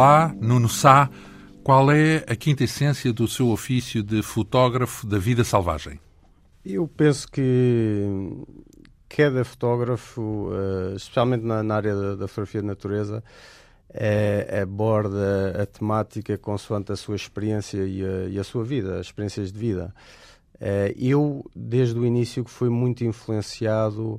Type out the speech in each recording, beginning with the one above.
Olá, Nuno Sá. Qual é a quinta essência do seu ofício de fotógrafo da vida selvagem? Eu penso que cada fotógrafo, eh, especialmente na área da fotografia de natureza, é, aborda a temática consoante a sua experiência e a, e a sua vida, as experiências de vida. É, eu, desde o início, fui muito influenciado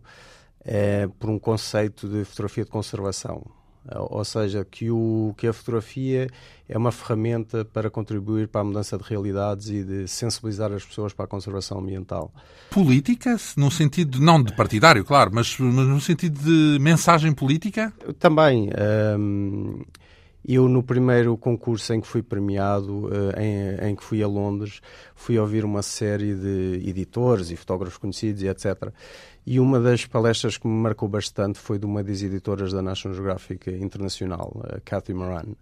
é, por um conceito de fotografia de conservação. Ou seja, que, o, que a fotografia é uma ferramenta para contribuir para a mudança de realidades e de sensibilizar as pessoas para a conservação ambiental. Política, no sentido, não de partidário, claro, mas, mas no sentido de mensagem política? Também. Hum, eu, no primeiro concurso em que fui premiado, em, em, que fui a Londres, fui ouvir uma série de editores e fotógrafos conhecidos e etc. E uma das palestras que me marcou bastante foi de uma das editoras da National Geographic Internacional, a Cathy Moran,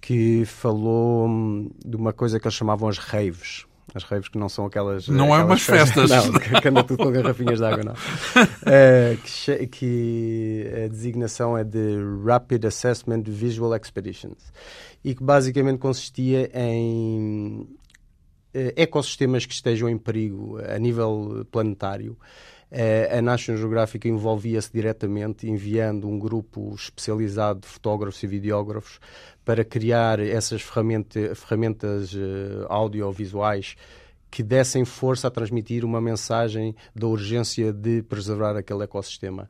que falou hum, de uma coisa que eles chamavam as raves. As raves que não são aquelas. Não é aquelas é umas festas. Não, que anda tudo com garrafinhas de água, não. Uh, que, que, a designação é de Rapid Assessment Visual Expeditions. E que basicamente consistia em uh, ecossistemas que estejam em perigo a nível planetário a National Geographic envolvia-se diretamente, enviando um grupo especializado de fotógrafos e videógrafos para criar essas ferramenta, ferramentas uh, audiovisuais que dessem força a transmitir uma mensagem da urgência de preservar aquele ecossistema.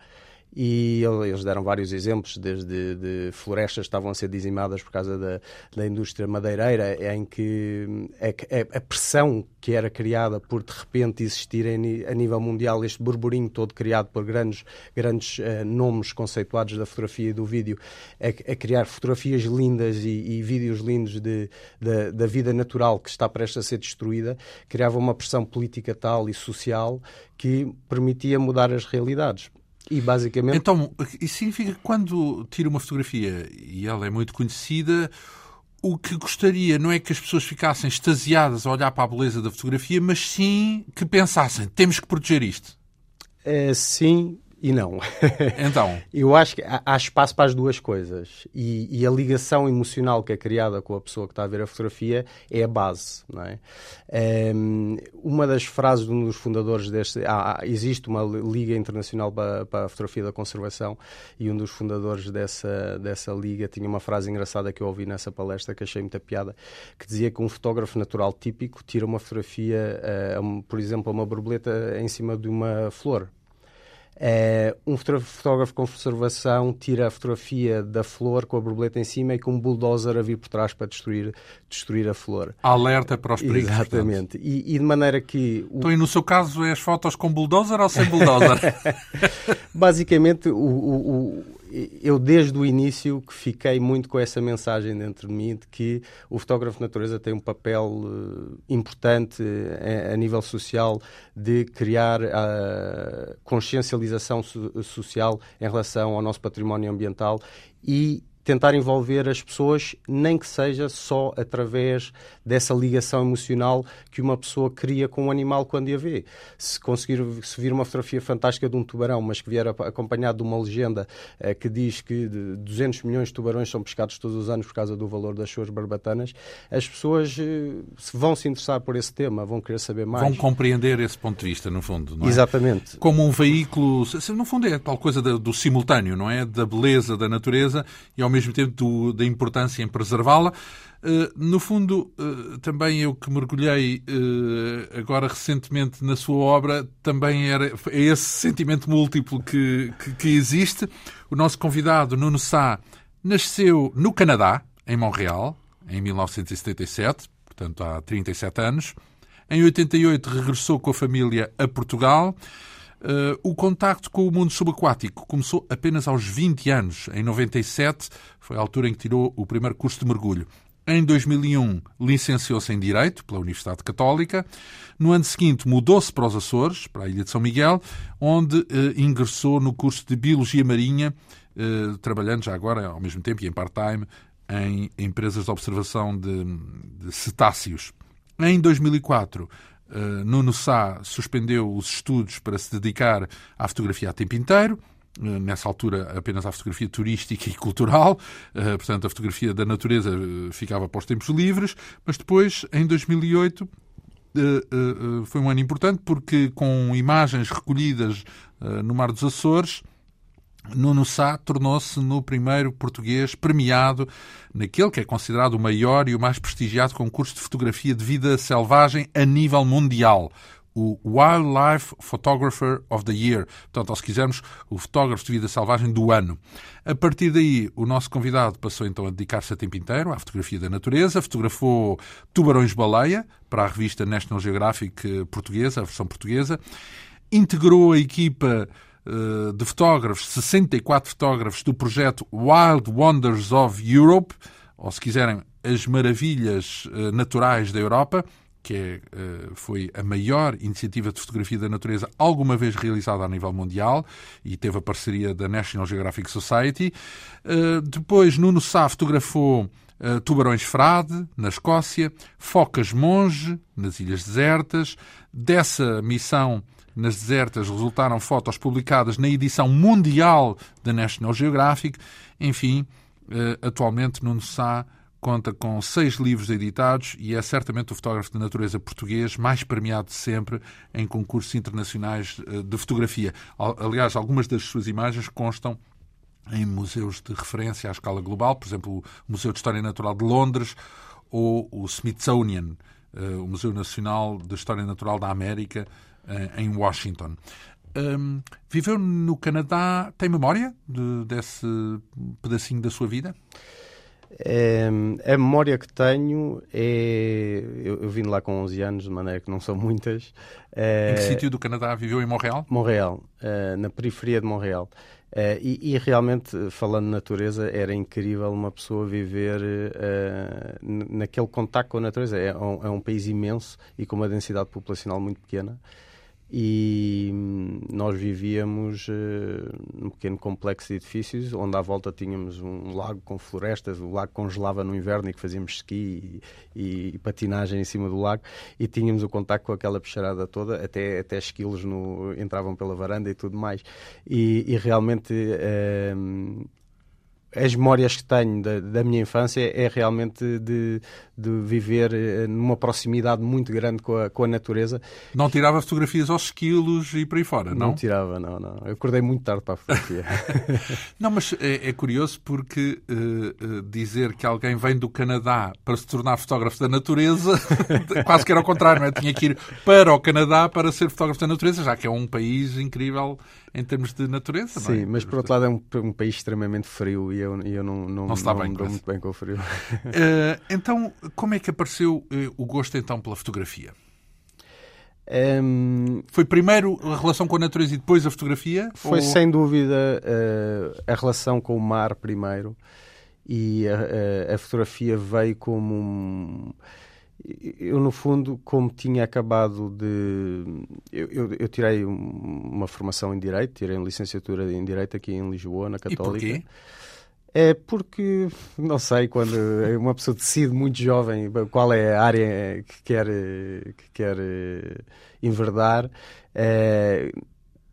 E eles deram vários exemplos, desde de florestas que estavam a ser dizimadas por causa da, da indústria madeireira, em que a, a, pressão que era criada por de repente existir a nível mundial este burburinho todo criado por grandes, grandes uh, nomes conceituados da fotografia e do vídeo, a, a criar fotografias lindas e, e vídeos lindos de, de, da vida natural que está prestes a ser destruída, criava uma pressão política tal e social que permitia mudar as realidades. E basicamente. Então, isso significa que quando tira uma fotografia e ela é muito conhecida, o que gostaria não é que as pessoas ficassem extasiadas a olhar para a beleza da fotografia, mas sim que pensassem: temos que proteger isto. É, sim, e não. Então? Eu acho que há, espaço para as duas coisas. E, e, a ligação emocional que é criada com a pessoa que está a ver a fotografia é a base. Não é? Um, uma das frases de um dos fundadores deste. Ah, existe uma Liga Internacional para, para, a Fotografia da Conservação e um dos fundadores dessa, dessa liga tinha uma frase engraçada que eu ouvi nessa palestra que achei muita piada, que dizia que um fotógrafo natural típico tira uma fotografia, uh, por exemplo, uma borboleta em cima de uma flor é, um fotógrafo com conservação tira a fotografia da flor com a borboleta em cima e com um bulldozer a vir por trás para destruir, destruir a flor. Alerta para os perigos. Exatamente. E, e, de maneira que. O... Então, e no seu caso, é as fotos com bulldozer ou sem bulldozer? Basicamente, o, o, eu desde o início que fiquei muito com essa mensagem dentro de mim de que o fotógrafo de natureza tem um papel uh, importante uh, a, nível social de criar a consciencialização so social em relação ao nosso património ambiental e tentar envolver as pessoas, nem que seja só através dessa ligação emocional que uma pessoa cria com um animal quando a vê. Se conseguir se vir uma fotografia fantástica de um tubarão, mas que vier acompanhado de uma legenda eh, que diz que 200 milhões de tubarões são pescados todos os anos por causa do valor das suas barbatanas, as pessoas eh, vão se interessar por esse tema, vão querer saber mais. Vão compreender esse ponto de vista, no fundo, não é? Exatamente. Como um veículo, no fundo é tal coisa do, do simultâneo, não é? Da beleza da natureza e ao mesmo tempo do, da importância em preservá-la. Uh, no fundo, uh, também eu que mergulhei uh, agora recentemente na sua obra, também era é esse sentimento múltiplo que, que, que, existe. O nosso convidado, Nuno Sá, nasceu no Canadá, em Montreal, em 1977, portanto há 37 anos. Em 88 regressou com a família a Portugal. Uh, o contacto com o mundo subaquático começou apenas aos 20 anos. Em 97 foi a altura em que tirou o primeiro curso de mergulho. Em 2001 licenciou-se em Direito pela Universidade Católica. No ano seguinte mudou-se para os Açores, para a Ilha de São Miguel, onde uh, ingressou no curso de Biologia Marinha, uh, trabalhando já agora ao mesmo tempo e em part-time em empresas de observação de, de cetáceos. Em 2004 Uh, Nuno Sá suspendeu os estudos para se dedicar à fotografia a tempo inteiro. nessa altura apenas à fotografia turística e cultural, portanto a fotografia da natureza ficava para os tempos livres, mas depois, em 2008, foi um ano importante porque com imagens recolhidas no Mar dos Açores, Nuno Sá tornou-se no primeiro português premiado naquele que é considerado o maior e o mais prestigiado concurso de fotografia de vida selvagem a nível mundial, o Wildlife Photographer of the Year. Portanto, ou se quisermos, o fotógrafo de vida selvagem do ano. A partir daí, o nosso convidado passou então a dedicar-se a tempo inteiro à fotografia da natureza, fotografou tubarões-baleia para a revista National Geographic portuguesa, a versão portuguesa, integrou a equipa eh, de fotógrafos, 64 fotógrafos do projeto Wild Wonders of Europe, ou se quiserem, as maravilhas eh, naturais da Europa, que é, eh, foi a maior iniciativa de fotografia da natureza alguma vez realizada a nível mundial e teve a parceria da National Geographic Society. Depois, Nuno Sá fotografou tubarões frade, na Escócia, focas monge, nas Ilhas Desertas. Dessa missão nas desertas resultaram fotos publicadas na edição mundial da National Geographic. Enfim, eh, atualmente Nuno Sá conta com seis livros editados e é certamente o fotógrafo de natureza português mais premiado de sempre em concursos internacionais eh, de fotografia. Aliás, algumas das suas imagens constam em museus de referência à escala global, por exemplo, o Museu de História Natural de Londres ou o Smithsonian, eh, o Museu Nacional de História Natural da América, em Washington. Um, viveu no Canadá, tem memória de, desse pedacinho da sua vida? É, a memória que tenho é. Eu, eu vim lá com 11 anos, de maneira que não são muitas. É, em que sítio do Canadá viveu? Em Montreal? Montreal, é, na periferia de Montreal. E, e, realmente, falando de natureza, era incrível uma pessoa viver naquele contacto com a natureza. É um, é um país imenso e com uma densidade populacional muito pequena e hum, nós vivíamos uh, num pequeno complexo de edifícios onde à volta tínhamos um lago com florestas, o lago congelava no inverno e que fazíamos ski e, e, patinagem em cima do lago e tínhamos o contacto com aquela peixarada toda, até, até esquilos no, entravam pela varanda e tudo mais. E, e realmente uh, as memórias que tenho da, da, minha infância é realmente de, de viver eh, numa proximidade muito grande com a, com a natureza. Não tirava fotografias aos esquilos e por aí fora, não? Não tirava, não, não. Eu acordei muito tarde para a fotografia. não, mas é, é curioso porque uh, dizer que alguém vem do Canadá para se tornar fotógrafo da natureza, quase que era ao contrário, não é? Tinha que ir para o Canadá para ser fotógrafo da natureza, já que é um país incrível em termos de natureza. Sim, é? mas por outro lado é um, um, país extremamente frio e eu, eu não, não, não, não bem me dou muito bem com o frio. Uh, então, como é que apareceu uh, o gosto então pela fotografia? Um, ehm, foi primeiro a relação com a natureza e depois a fotografia? Foi ou... sem dúvida uh, a relação com o mar primeiro e a, a, a fotografia veio como um eu, no fundo, como tinha acabado de. Eu, eu, eu, tirei uma formação em Direito, tirei uma licenciatura em Direito aqui em Lisboa, na Católica. E porquê? É porque, não sei, quando uma pessoa decide muito jovem qual é a área que quer, que quer eh, enverdar, é,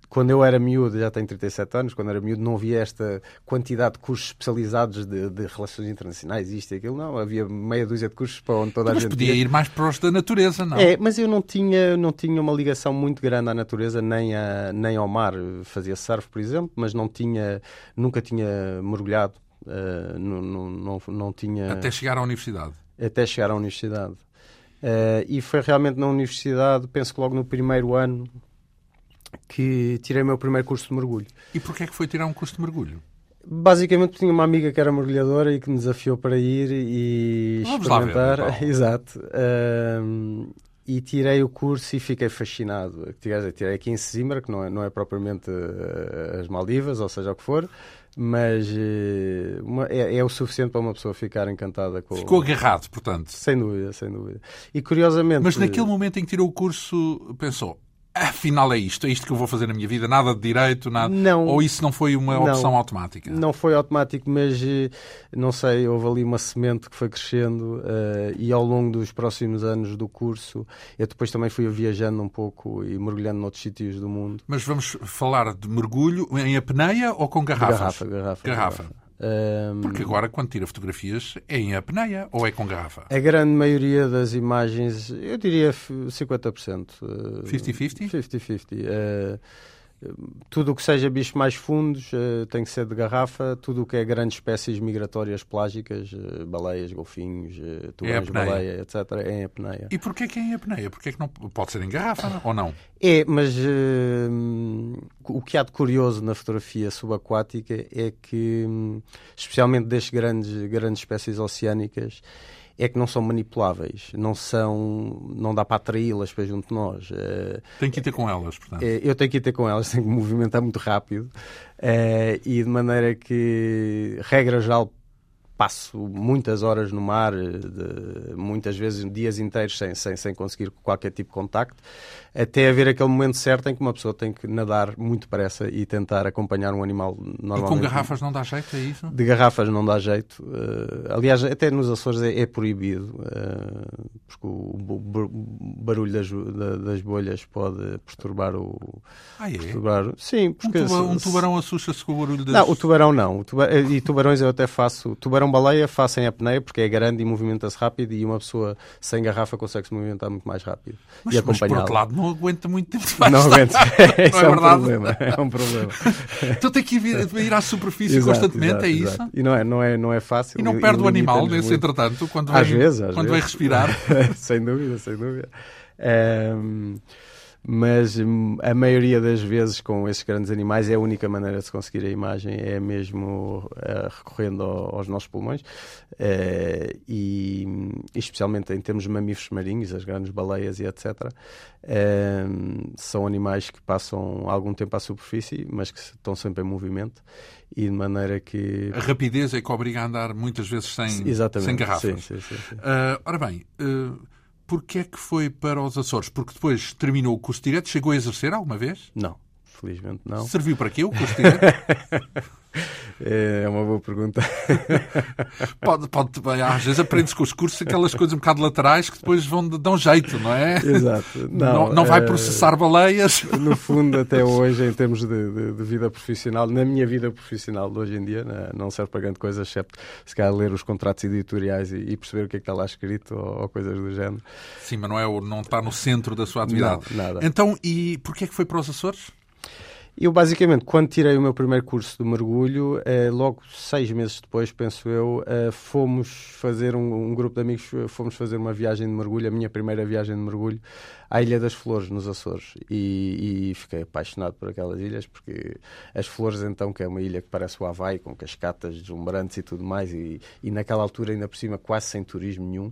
quando eu era miúdo, já tenho 37 anos, quando era miúdo não havia esta quantidade de cursos especializados de, de relações internacionais, isto e aquilo, não. Havia meia dúzia de cursos para onde toda mas a gente... Mas podia ia. ir mais para os da natureza, não? É, mas eu não tinha, não tinha uma ligação muito grande à natureza, nem, a, nem ao mar. Fazia surf, por exemplo, mas não tinha, nunca tinha mergulhado. Uh, não, não, não, não tinha... Até chegar à universidade? Até chegar à universidade. Uh, e foi realmente na universidade, penso que logo no primeiro ano, que tirei o meu primeiro curso de mergulho. E porquê é que foi tirar um curso de mergulho? Basicamente tinha uma amiga que era mergulhadora e que me desafiou para ir e Vamos experimentar. Lá ver, Exato. Um, e tirei o curso e fiquei fascinado. Tirei aqui em Sesimbra, que não é, não é propriamente uh, as Maldivas, ou seja o que for, mas uh, uma, é, é, o suficiente para uma pessoa ficar encantada com Ficou agarrado, portanto. Sem dúvida, sem dúvida. E curiosamente. Mas naquele momento em que tirou o curso, pensou: afinal é isto, é isto que eu vou fazer na minha vida, nada de direito, nada. Não. Ou isso não foi uma Não. opção automática? Não foi automático, mas eh, não sei, houve ali uma semente que foi crescendo eh, e ao longo dos próximos anos do curso eu depois também fui viajando um pouco e mergulhando noutros sítios do mundo. Mas vamos falar de mergulho em apneia ou com De garrafas? garrafa, garrafa. Garrafa. Porque agora, quando tira fotografias, é em apneia ou é com garrafa? a grande maioria das imagens, eu diria f- 50%. eh, 50-50? 50-50. Eh, tudo o que seja bichos mais fundos eh, tem que ser de garrafa. Tudo o que é grandes espécies migratórias plágicas, eh, baleias, golfinhos, eh, tubarões apneia. baleia, etc., é em apneia. E porquê que é em apneia? Porquê que não pode ser em garrafa ou não? É, mas eh, o que há de curioso na fotografia subaquática é que, hum, especialmente destas grandes, grandes espécies oceânicas, é que não são manipuláveis, não são, não dá para atraí-las para junto de nós. Eh, Tem que ir ter com elas, portanto. eh, Eu tenho que ir ter com elas, tenho que me movimentar muito rápido eh, e de maneira que, regra geral, passo muitas horas no mar, eh, de- muitas vezes dias inteiros sem, sem, sem conseguir qualquer tipo de contacto, até haver aquele momento certo em que uma pessoa tem que nadar muito depressa e tentar acompanhar um animal E normalmente. com garrafas não dá jeito, é isso? De garrafas não dá jeito. eh, aliás, até nos Açores é, é proibido, eh, porque o, barulho das, da- das bolhas pode perturbar o. Ah, é? Perturbar, sim, Um, porque. tuba- um tubarão assusta-se com o barulho das... Não, o tubarão não. O tuba- E tubarões eu até faço. Tubarão-baleia faço em apneia porque é grande e movimenta-se rápido e uma pessoa sem garrafa consegue se movimentar muito mais rápido. Mas, e mas por outro lado, não aguenta muito tempo Não debaixo Não é é, um verdade? problema. É um problema. Então tem que ir, ir à superfície Exato, constantemente, exato, é isso? exato. E não é, não é, não é fácil. E não perde o animal nesse entretanto, quando Às vai, vezes, quando vai vezes. respirar. sem dúvida, sem dúvida. Ehm, mas hum, a maioria das vezes com esses grandes animais é a única maneira de se conseguir a imagem, é mesmo eh, recorrendo ao- aos nossos pulmões eh, e, especialmente em termos de mamíferos marinhos, as grandes baleias e etc. ehm, são animais que passam algum tempo à superfície, mas que estão sempre em movimento e de maneira que A rapidez é que obriga a andar muitas vezes sem, exatamente sem garrafas. Sim, sim, sim, sim. Ora bem, uh, porquê é que foi para os Açores? Porque depois terminou o curso direto, chegou a exercer alguma vez? Não, felizmente não. Serviu para quê o curso direto? É uma boa pergunta. pode, pode, às vezes aprende-se com os cursos aquelas coisas um bocado laterais que depois vão dão jeito, não é? Exato. Não, não vai eh, processar baleias. No fundo, até hoje, em termos de, de- de vida profissional, na minha vida profissional de hoje em dia, né, não serve para grande coisa, exceto se calhar ler os contratos editoriais e, e perceber o que é que está lá escrito ou, ou coisas do género. Sim, mas não, é, o- não está no centro da sua atividade. Não, nada. Então, e porquê é que foi para os Açores? Eu, basicamente, quando tirei o meu primeiro curso de mergulho, eh, logo seis meses depois, penso eu, eh, fomos fazer um, um grupo de amigos, eh, fomos fazer uma viagem de mergulho, a minha primeira viagem de mergulho, à Ilha das Flores, nos Açores. E, e fiquei apaixonado por aquelas ilhas, porque as Flores, então, que é uma ilha que parece o Havaí, com cascatas deslumbrantes e tudo mais, e, e naquela altura, ainda por cima, quase sem turismo nenhum,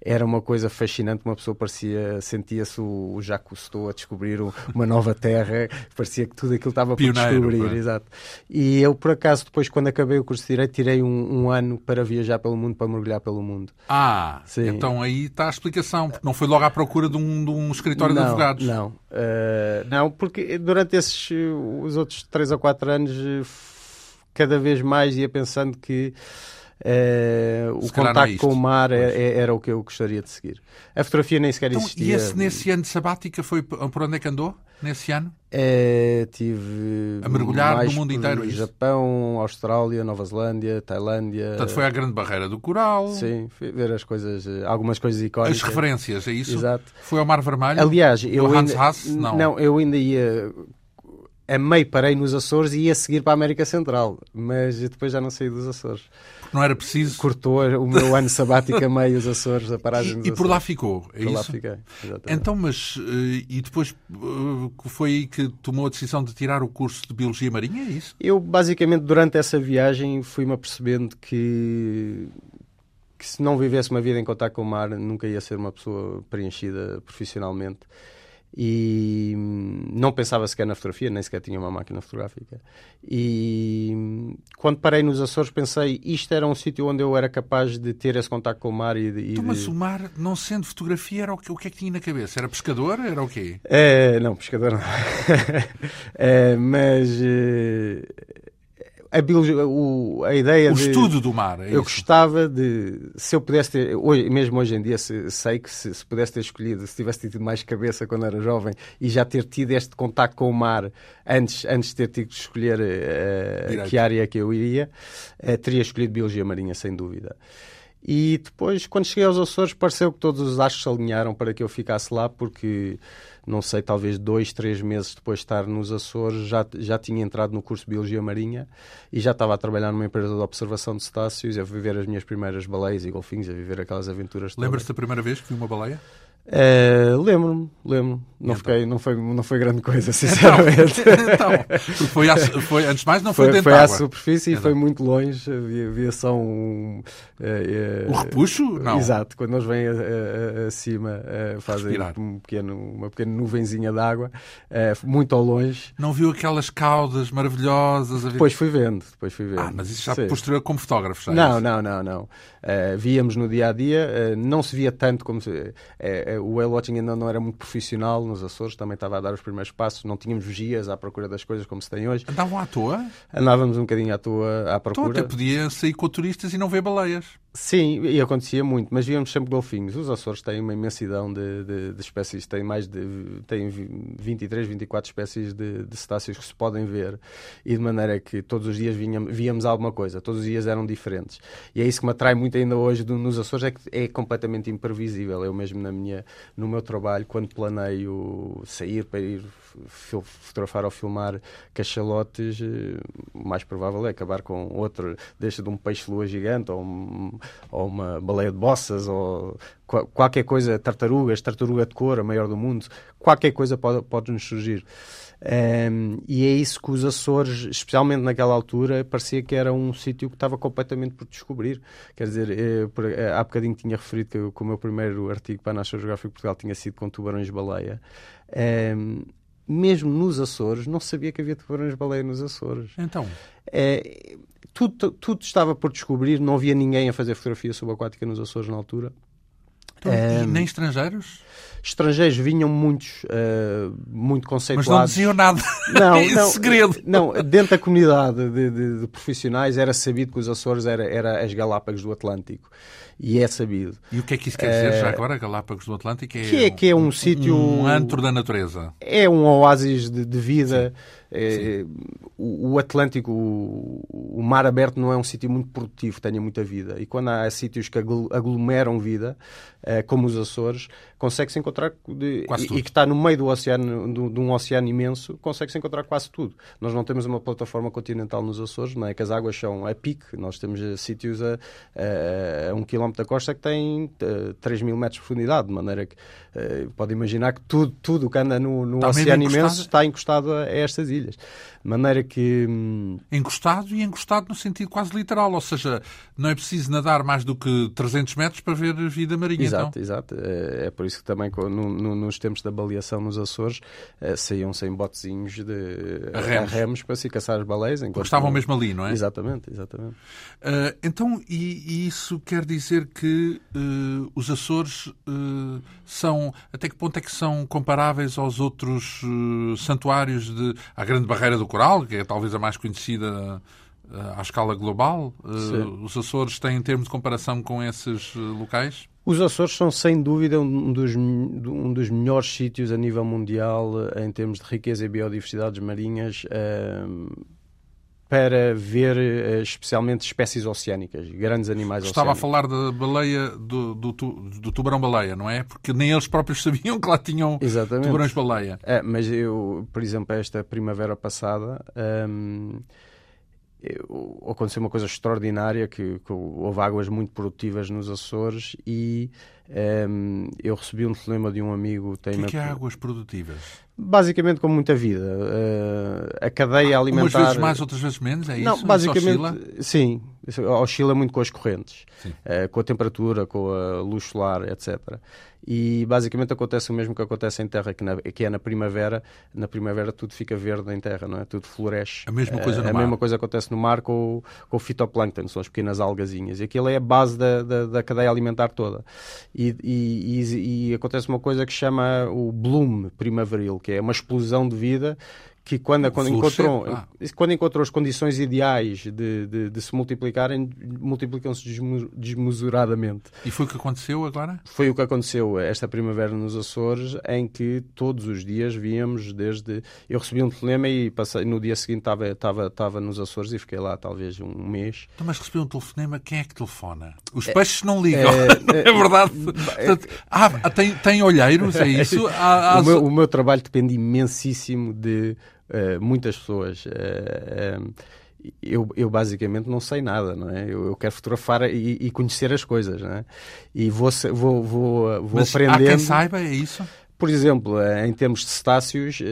era uma coisa fascinante, uma pessoa parecia, sentia-se o, o Jacques Cousteau a descobrir um- uma nova terra, parecia que tudo aquilo estava por Pioneiro, descobrir, não é? exato. E eu, por acaso, depois, quando acabei o curso de Direito, tirei um, um ano para viajar pelo mundo, para mergulhar pelo mundo. Ah, Sim. então aí está a explicação, porque não foi logo à procura de um, de um escritório não, de advogados. Não, Eh, não, porque durante esses os outros 3 ou 4 anos, eh, cada vez mais ia pensando que eh, o é contacto com o mar é- Pois. é- era o que eu gostaria de seguir. A fotografia nem sequer Então, existia. e esse, nesse ano de sabática foi por onde é que andou? Nesse ano? Eh, tive A mergulhar no mundo inteiro, é isso? Japão, Austrália, Nova Zelândia, Tailândia. Portanto, foi à Grande Barreira do Coral. Sim, fui ver as coisas, eh, algumas coisas As icónicas. referências, é isso? Exato. Foi ao Mar Vermelho? Aliás, eu Hans ainda, Haas? Não. não, eu ainda ia a meio parei nos Açores e ia seguir para a América Central, mas depois já não saí dos Açores. Porque não era preciso. Cortou o meu ano sabático a meio os Açores, a paragem E, dos e Açores. por lá ficou, é Por lá isso? fiquei. exatamente. Então, mas. eh, E depois eh, foi aí que tomou a decisão de tirar o curso de Biologia Marinha, é isso? Eu, basicamente, durante essa viagem, fui-me apercebendo que, que se não vivesse uma vida em contato com o mar, nunca ia ser uma pessoa preenchida profissionalmente. E hum, não pensava sequer na fotografia, nem sequer tinha uma máquina fotográfica. E hum, quando parei nos Açores pensei isto era um sítio onde eu era capaz de ter esse contato com o mar e, e então, mas de... o mar, não sendo fotografia, era o que, o que é que tinha na cabeça? Era pescador? Era o quê? É, não, pescador não. é, mas eh, a, biologia, o, a ideia o de, estudo do mar. É eu isso? gostava de. Se eu pudesse ter. Hoje, mesmo hoje em dia, se, sei que se, se, pudesse ter escolhido, se tivesse tido mais cabeça quando era jovem e já ter tido este contacto com o mar antes, antes de ter tido que escolher uh, que área que eu iria, uh, teria escolhido Biologia Marinha, sem dúvida. E depois, quando cheguei aos Açores, pareceu que todos os astros se alinharam para que eu ficasse lá, porque não sei, talvez dois, três meses depois de estar nos Açores, já, já tinha entrado no curso de Biologia Marinha e já estava a trabalhar numa empresa de observação de cetáceos, a viver as minhas primeiras baleias e golfinhos, a viver aquelas aventuras. Lembras-te da primeira vez que vi uma baleia? Uh, lembro-me, lembro-me. Não, então? fiquei, não, foi, não foi grande coisa, sinceramente. Então, então foi, à, foi, antes de mais, não foi, foi dentro Foi à superfície então. e foi muito longe. Havia, havia só um. Uh, uh, o repuxo? Não. Exato, quando eles vêm acima, fazem um pequeno, uma pequena nuvenzinha de água, muito ao longe. Não viu aquelas caudas maravilhosas? Depois fui vendo, depois fui vendo. Ah, mas isso já Sim. posterior como fotógrafo, Não, não, não, não. Víamos no dia a dia, não se via tanto como se o whale watching ainda não era muito profissional nos Açores, também estava a dar os primeiros passos, não tínhamos vigias à procura das coisas como se tem hoje. Andavam à toa? Andávamos um bocadinho à toa à procura. Então até podia sair com turistas e não ver baleias. Sim, e acontecia muito, mas víamos sempre golfinhos. Os Açores têm uma imensidão de, de, de espécies, têm mais de têm 23, 24 espécies de, de, cetáceos que se podem ver, e de maneira que todos os dias víamos, víamos alguma coisa, todos os dias eram diferentes. E é isso que me atrai muito ainda hoje do, nos Açores, é que é completamente imprevisível. Eu mesmo na minha, no meu trabalho, quando planeio sair para ir fotografar ou filmar cachalotes, eh, o mais provável é acabar com outro, deixa de um peixe-lua gigante ou, um, ou uma baleia de bossas ou qualquer coisa, tartarugas, tartaruga de cor, a maior do mundo, qualquer coisa pode, pode nos surgir. Um, e é isso que os Açores, especialmente naquela altura, parecia que era um sítio que estava completamente por descobrir. Quer dizer, eu, eh, há bocadinho tinha referido que, que o meu primeiro artigo para a National Geographic Portugal tinha sido com tubarões-baleia. Um, mesmo nos Açores, não sabia que havia tubarões-baleia nos Açores. Então? É, tudo, tudo estava por descobrir, não havia ninguém a fazer fotografia subaquática nos Açores na altura. Então, é, e nem estrangeiros? Estrangeiros vinham muitos, uh, muito conceituados. Mas não diziam nada. Não, em não, segredo. Não, dentro da comunidade de, de, de, profissionais era sabido que os Açores era, era as Galápagos do Atlântico e é sabido. E o que é que isso quer dizer já eh, agora, Galápagos do Atlântico? É que é, que é um, um sítio... Um antro da natureza. É um oásis de, de vida. É, o, o, Atlântico, o, o, mar aberto não é um sítio muito produtivo, tenha muita vida. E quando há sítios que aglomeram vida, é, como os Açores, consegue-se encontrar, de, e, e, que está no meio do oceano, do, de um oceano imenso, consegue-se encontrar quase tudo. Nós não temos uma plataforma continental nos Açores, não é? que as águas são a pique, nós temos eh, sítios a, a, a um quilómetro da costa que uh, 3 mil metros de profundidade, de maneira que uh, pode imaginar que tudo, tudo que anda no, no oceano imenso está encostado a, a, estas ilhas. De maneira que. Hum... Encostado e encostado no sentido quase literal, ou seja, não é preciso nadar mais do que 300 metros para ver vida marinha. Exato, então. exato. É, é por isso que também no, no, nos tempos da baleação nos Açores uh, saíam sem botezinhos de a remos. Remos para se caçar as baleias. Enquanto estavam mesmo ali, não é? Exatamente, exatamente. Uh, então, e, e, isso quer dizer que uh, os Açores uh, são. Até que ponto é que são comparáveis aos outros santuários de. à Grande Barreira do Coral, que é talvez a mais conhecida à escala global? os Açores têm, em termos de comparação com esses locais? Os Açores são, sem dúvida, um dos, um dos melhores sítios a nível mundial em termos de riqueza e biodiversidades marinhas para ver eh, especialmente espécies oceânicas, grandes animais Estava oceânicos. a falar da baleia, do, do, do tubarão-baleia, não é? Porque nem eles próprios sabiam que lá tinham tubarões-baleia. É, mas eu, por exemplo, esta primavera passada... Hum, aconteceu uma coisa extraordinária que, que, houve águas muito produtivas nos Açores e um, eu recebi um telefonema de um amigo tem o que, é, que é águas produtivas? Basicamente com muita vida. Uh, a cadeia alimentar umas vezes mais outras vezes menos é não isso? Basicamente sim oscila muito com as correntes, uh, com a temperatura, com a luz solar, etc. E basicamente acontece o mesmo que acontece em terra, que, na, que é na primavera. Na primavera tudo fica verde em terra, não é? Tudo floresce. A mesma coisa no a mar. A mesma coisa acontece no mar com, com o fitoplâncton, são as pequenas algazinhas. E aquilo é a base da, da, da cadeia alimentar toda. E, e, e, e acontece uma coisa que chama o bloom primaveril, que é uma explosão de vida que quando, quando, encontrou, ah. quando encontrou as condições ideais de, de, de se multiplicarem, multiplicam-se desmesuradamente. E foi o que aconteceu agora? Foi o que aconteceu esta primavera nos Açores, em que todos os dias víamos desde... Eu recebi um telefonema e passei, no dia seguinte estava, estava, estava nos Açores e fiquei lá talvez um mês. Então, mas recebi um telefonema, quem é que telefona? Os peixes é, não ligam, é, é, é verdade. Portanto, ah, tem, tem olheiros, é isso? Há, há... O, meu, o meu trabalho depende imensíssimo de uh, muitas pessoas. Uh, eu, eu, basicamente não sei nada, não é? Eu, eu quero fotografar e, e, conhecer as coisas, não é? E vou, vou, vou, vou Mas aprendendo. Há quem saiba, é isso? Por exemplo, em termos de cetáceos,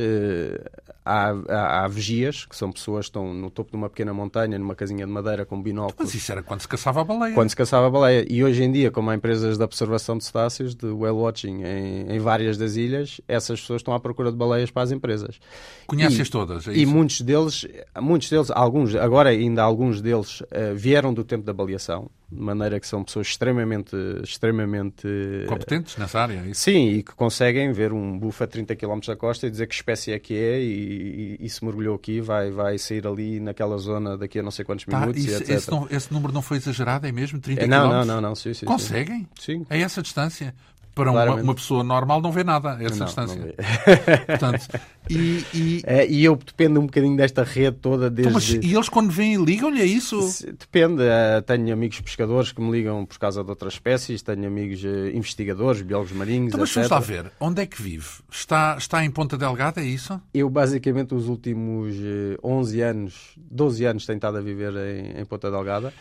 há, há, há, vigias, que são pessoas que estão no topo de uma pequena montanha, numa casinha de madeira com binóculos. Mas isso era quando se caçava a baleia. Quando se caçava a baleia. E hoje em dia, como há empresas de observação de cetáceos, de whale watching em, em várias das ilhas, essas pessoas estão à procura de baleias para as empresas. Conheces todas, é E muitos deles, muitos deles, alguns, agora ainda alguns deles, uh, vieram do tempo da baleação de maneira que são pessoas extremamente, extremamente competentes nessa área. É? Sim, e que conseguem ver um bufo a 30 km da costa e dizer que espécie é que é e, e, e se mergulhou aqui, vai, vai sair ali naquela zona daqui a não sei quantos tá, minutos. Isso, esse, não, esse, número não foi exagerado, é mesmo? 30 é, não, km? Não, não, não, sim, sim, Conseguem? Sim. A essa distância? Para uma, uma, pessoa normal não vê nada a essa não, distância. Não Portanto, e, e... É, e eu dependo um bocadinho desta rede toda desde... Então, mas, e eles quando vêm ligam-lhe a isso? Depende. Uh, tenho amigos pescadores que me ligam por causa de outras espécies, tenho amigos uh, investigadores, biólogos marinhos, então, mas vamos lá ver, onde é que vive? Está, está em Ponta Delgada, é isso? Eu basicamente os últimos uh, 11 anos, 12 anos tenho estado a viver em, em Ponta Delgada.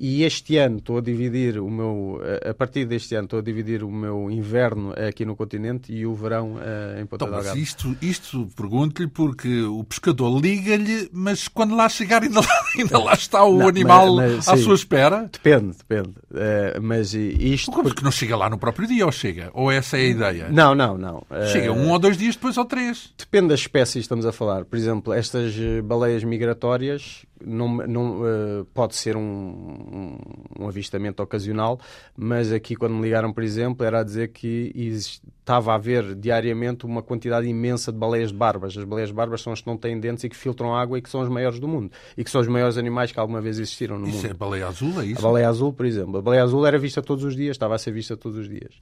E este ano estou a dividir o meu, a partir deste ano estou a dividir o meu inverno aqui no continente e o verão uh, em Ponta então, Delgada. Isto, isto pergunto-lhe porque o pescador liga-lhe, mas quando lá chegar ainda lá, ainda lá está o não, animal mas, mas, à sim, sua espera? Depende, depende. Uh, mas isto... Como porque não chega lá no próprio dia ou chega? Ou essa é a ideia? Não, não, não. Chega um ou dois dias depois ou três? Depende das espécies que estamos a falar. Por exemplo, estas baleias migratórias não, não uh, pode ser um, um, um, avistamento ocasional, mas aqui quando me ligaram, por exemplo, era a dizer que estava a haver diariamente uma quantidade imensa de baleias de barbas. As baleias de barbas são as que não têm dentes e que filtram água e que são as maiores do mundo. E que são os maiores animais que alguma vez existiram no isso mundo. Isso é baleia azul, é isso? A baleia azul, por exemplo. A baleia azul era vista todos os dias, estava a ser vista todos os dias.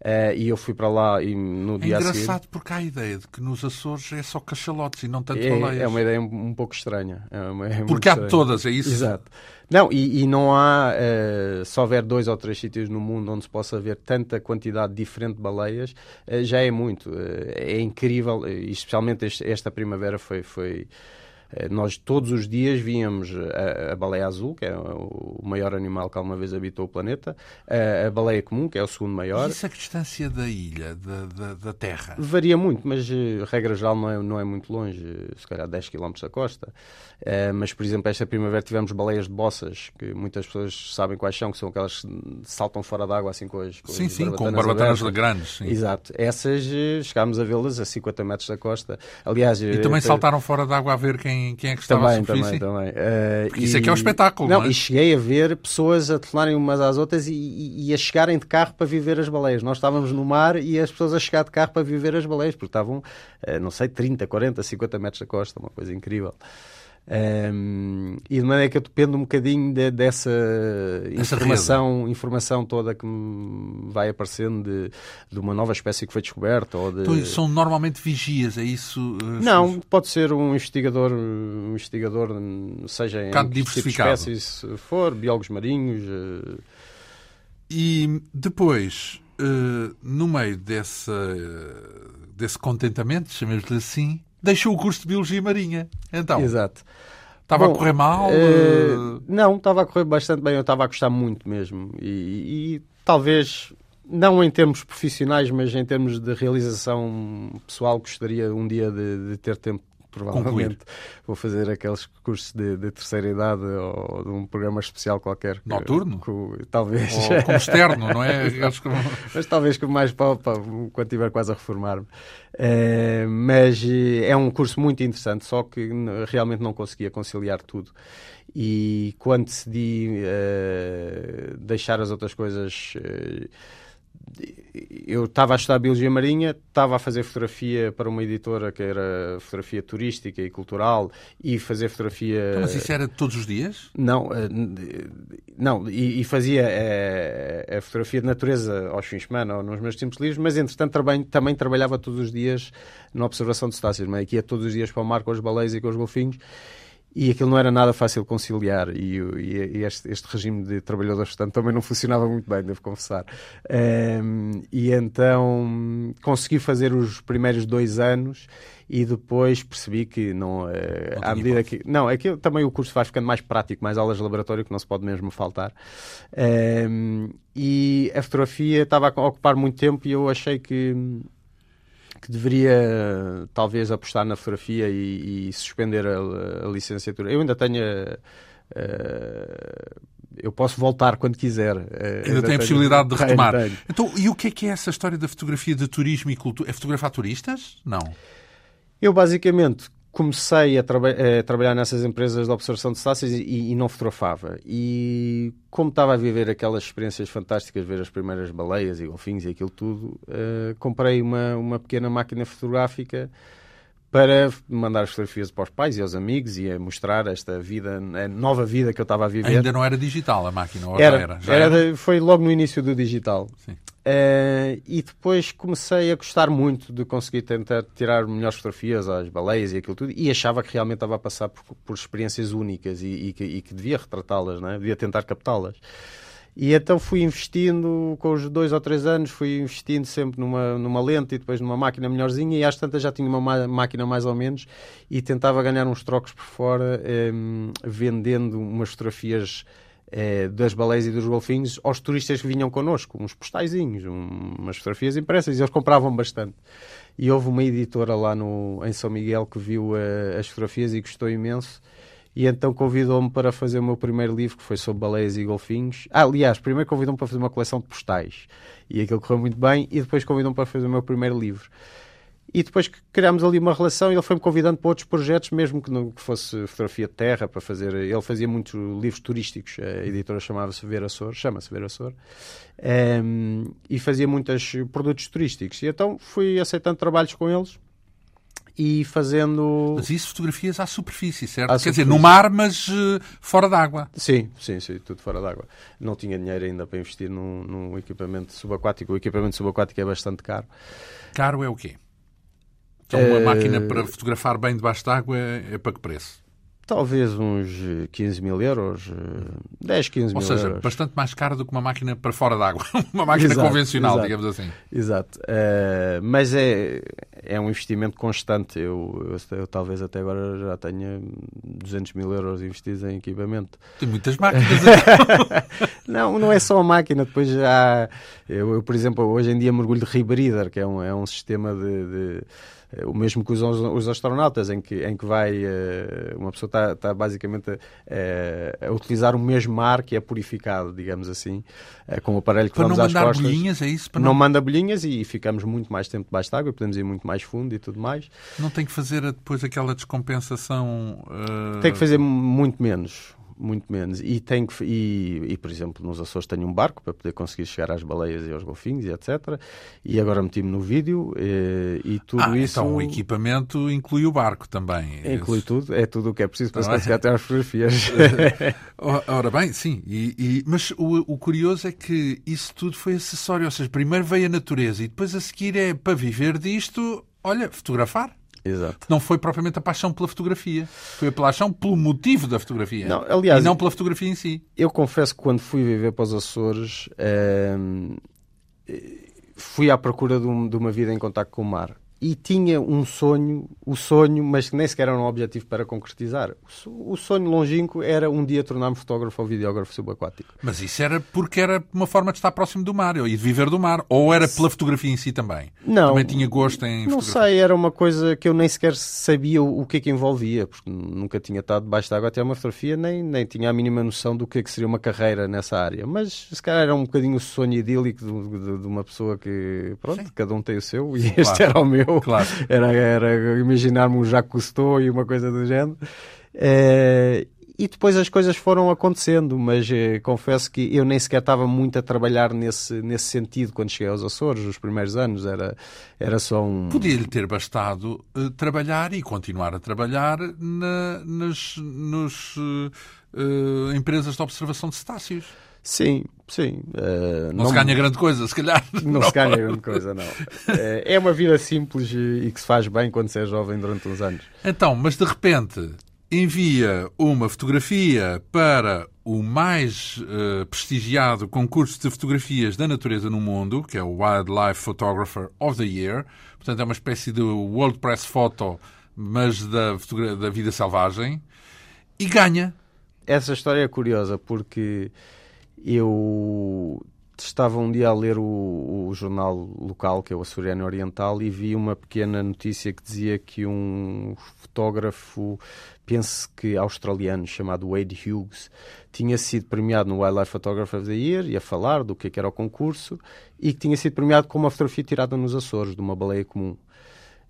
Uh, e eu fui para lá e no dia É engraçado seguir... porque há a ideia de que nos Açores é só cachalotes e não tanto é, baleias. É uma ideia um, um pouco estranha. É uma, é porque há estranha. todas, é isso? Exato. Não, e, e não há, uh, se houver dois ou três sítios no mundo onde se possa ver tanta quantidade diferente de baleias, uh, já é muito. é incrível, especialmente este, esta primavera foi... foi nós todos os dias víamos a, a, baleia azul, que é o maior animal que alguma vez habitou o planeta, a, a baleia comum, que é o segundo maior. E isso a distância da ilha, da, da, da Terra? Varia muito, mas eh, regra geral não é, não é muito longe, se calhar 10 km da costa. Uh, mas, por exemplo, esta primavera tivemos baleias de bossas, que muitas pessoas sabem quais são, que são aquelas que saltam fora d'água assim com as com Sim, as sim, com barbatanas grandes. Sim. Exato. Essas chegámos a vê-las a 50 metros da costa. Aliás, e também saltaram fora d'água a ver quem quem, quem é que estava também, à superfície? Também, também. Uh, e... Isso é que é o espetáculo, não, não é? E cheguei a ver pessoas a telefonarem umas às outras e, e, e, a chegarem de carro para viver as baleias. Nós estávamos no mar e as pessoas a chegar de carro para viver as baleias, porque estavam, uh, não sei, 30, 40, 50 metros da costa, uma coisa incrível. Um, e de maneira que eu dependo um bocadinho de, dessa informação, informação toda que me vai aparecendo de, de, uma nova espécie que foi descoberta. Ou de... Então, são normalmente vigias, é isso? Não, pode ser um investigador, um investigador seja um em tipo de espécies, se for, biólogos marinhos. Uh... E depois, uh, no meio desse, desse contentamento, chamemos-lhe assim, deixou o curso de Biologia Marinha. Então, Exato. Estava Bom, a correr mal? Uh, não, estava a correr bastante bem. Eu estava a gostar muito mesmo. E, e, talvez, não em termos profissionais, mas em termos de realização pessoal, gostaria um dia de, de ter tempo provavelmente Concluir. vou fazer aqueles cursos de, de, terceira idade ou de um programa especial qualquer. Noturno? Que, talvez. Ou como externo, não é? mas talvez com mais para, quando estiver quase a reformar-me. É, mas é um curso muito interessante, só que realmente não conseguia conciliar tudo. E quando decidi uh, deixar as outras coisas. Uh, eu estava a estudar Biologia Marinha, estava a fazer fotografia para uma editora que era fotografia turística e cultural e fazer fotografia... Então, mas isso era todos os dias? Não, eh, não e, e fazia a, eh, a, fotografia de natureza aos fins de semana ou nos meus tempos livres, mas entretanto também, também trabalhava todos os dias na observação de cetáceos, mas aqui ia todos os dias para o mar com os baleias e com os golfinhos e aquilo não era nada fácil conciliar. E, e este, este, regime de trabalhadores portanto também não funcionava muito bem devo confessar. Um, e então consegui fazer os primeiros dois anos e depois percebi que não, uh, não à medida que não é que também o curso vai ficando mais prático mais aulas de laboratório que não se pode mesmo faltar. Um, e a fotografia estava a ocupar muito tempo e eu achei que que deveria talvez apostar na fotografia e, e suspender a, a, licenciatura. Eu ainda tenho. Uh, eu posso voltar quando quiser. Uh, ainda, ainda tem a possibilidade de retomar. Tenho, tenho. Então, e o que é que é essa história da fotografia de turismo e cultura? É fotografar turistas? Não. Eu basicamente comecei a, traba a, trabalhar nessas empresas de observação de cetáceos e, e, não fotografava. E como estava a viver aquelas experiências fantásticas, ver as primeiras baleias e golfinhos e aquilo tudo, uh, comprei uma, uma pequena máquina fotográfica para mandar as fotografias para os pais e aos amigos e a mostrar esta vida, a nova vida que eu estava a viver. Ainda não era digital a máquina, ou era, era? Já era, era? Foi logo no início do digital. Sim. Uh, e depois comecei a gostar muito de conseguir tentar tirar melhores fotografias às baleias e aquilo tudo, e achava que realmente estava a passar por, por experiências únicas e, e, que, e que, devia retratá-las, é? devia tentar captá-las. E então fui investindo, com os dois ou três anos, fui investindo sempre numa, numa lente e depois numa máquina melhorzinha, e às tantas já tinha uma máquina mais ou menos, e tentava ganhar uns trocos por fora, eh, vendendo umas fotografias eh, das baleias e dos golfinhos aos turistas que vinham connosco, uns postaizinhos, um, umas fotografias impressas, e eles compravam bastante. E houve uma editora lá no, em São Miguel que viu uh, as fotografias e gostou imenso. E então convidou-me para fazer o meu primeiro livro, que foi sobre baleias e golfinhos. Ah, aliás, primeiro convidou-me para fazer uma coleção de postais. E aquilo correu muito bem. E depois convidou-me para fazer o meu primeiro livro. E depois que criámos ali uma relação, ele foi-me convidando para outros projetos, mesmo que não que fosse fotografia de terra, para fazer. Ele fazia muitos livros turísticos, a editora chamava-se Vera Sor, chama-se Vera Sor, um, ehm, e fazia muitos produtos turísticos. E então fui aceitando trabalhos com eles e fazendo. Mas isso fotografias à superfície, certo? À Quer superfície. dizer, no mar, mas uh, fora d'água. Sim, sim, sim, tudo fora d'água. Não tinha dinheiro ainda para investir num, num equipamento subaquático. O equipamento subaquático é bastante caro. Caro é o quê? Então, uma uh... máquina para fotografar bem debaixo d'água é, é para que preço? Talvez uns 15 mil euros, 10, 15 mil euros. Ou seja, bastante mais caro do que uma máquina para fora d'água. uma máquina exato, convencional, exato, digamos assim. Exato. Uh, mas é, é um investimento constante. Eu, eu, eu, talvez até agora já tenha 200 mil euros investidos em equipamento. Tem muitas máquinas. não, não é só a máquina. Depois já... Eu, eu, por exemplo, hoje em dia mergulho de Rebreather, que é um, é um sistema de, de eh, o mesmo que usam os, os, astronautas, em que, em que vai, uh, uma pessoa está, está basicamente a, eh, a, utilizar o mesmo ar que é purificado, digamos assim, com o aparelho que para vamos às costas. Não mandar bolhinhas, é isso? Para não... não manda bolhinhas e ficamos muito mais tempo debaixo de água, podemos ir muito mais fundo e tudo mais. Não tem que fazer depois aquela descompensação... Uh... Tem que fazer muito menos muito menos. E, tem que, e, e, por exemplo, nos Açores tenho um barco para poder conseguir chegar às baleias e aos golfinhos e etc. E agora meti-me no vídeo e, e tudo ah, isso... Então o equipamento inclui o barco também. Inclui isso. tudo, é tudo o que é preciso para se conseguir até às fotografias. Ora bem, sim. E, e, mas o, o curioso é que isso tudo foi acessório. Ou seja, primeiro veio a natureza e depois a seguir é para viver disto, olha, fotografar. Exato. Não foi propriamente a paixão pela fotografia. Foi a paixão pelo motivo da fotografia. Não, aliás, e não pela fotografia em si. Eu confesso que quando fui viver para os Açores, ehm, fui à procura de, um, de, uma vida em contato com o mar. E tinha um sonho, o sonho, mas que nem sequer era um objetivo para concretizar. O sonho longínquo era um dia tornar-me fotógrafo ou videógrafo subaquático. Mas isso era porque era uma forma de estar próximo do mar e de viver do mar? Ou era pela fotografia em si também? Não. Também tinha gosto em Não fotografia? sei, era uma coisa que eu nem sequer sabia o que é que envolvia, porque nunca tinha estado debaixo d'água até uma fotografia, nem, nem tinha a mínima noção do que é que seria uma carreira nessa área. Mas se calhar era um bocadinho o sonho idílico de, de, de uma pessoa que, pronto, Sim. cada um tem o seu, e este era o meu. Claro. Era, era imaginar-me um Jacques Cousteau e uma coisa do género. Eh, e depois as coisas foram acontecendo, mas eh, confesso que eu nem sequer estava muito a trabalhar nesse, nesse sentido quando cheguei aos Açores, os primeiros anos. Era, era só um. Podia-lhe ter bastado eh, trabalhar e continuar a trabalhar na, nas nos, eh, empresas de observação de cetáceos. Sim, sim. eh, Não, se ganha grande coisa, se calhar. Não se ganha grande coisa, não. Eh, É uma vida simples e que se faz bem quando se é jovem durante uns anos. Então, mas de repente envia uma fotografia para o mais eh, prestigiado concurso de fotografias da natureza no mundo, que é o Wildlife Photographer of the Year. Portanto, é uma espécie de World Press Photo, mas da, da vida selvagem. E ganha. Essa história é curiosa porque eu estava um dia a ler o, o jornal local, que é o Açoriano Oriental, e vi uma pequena notícia que dizia que um fotógrafo, penso que australiano, chamado Wade Hughes, tinha sido premiado no Wildlife Photographer of the Year, e a falar do que, é que era o concurso, e que tinha sido premiado com uma fotografia tirada nos Açores, de uma baleia comum.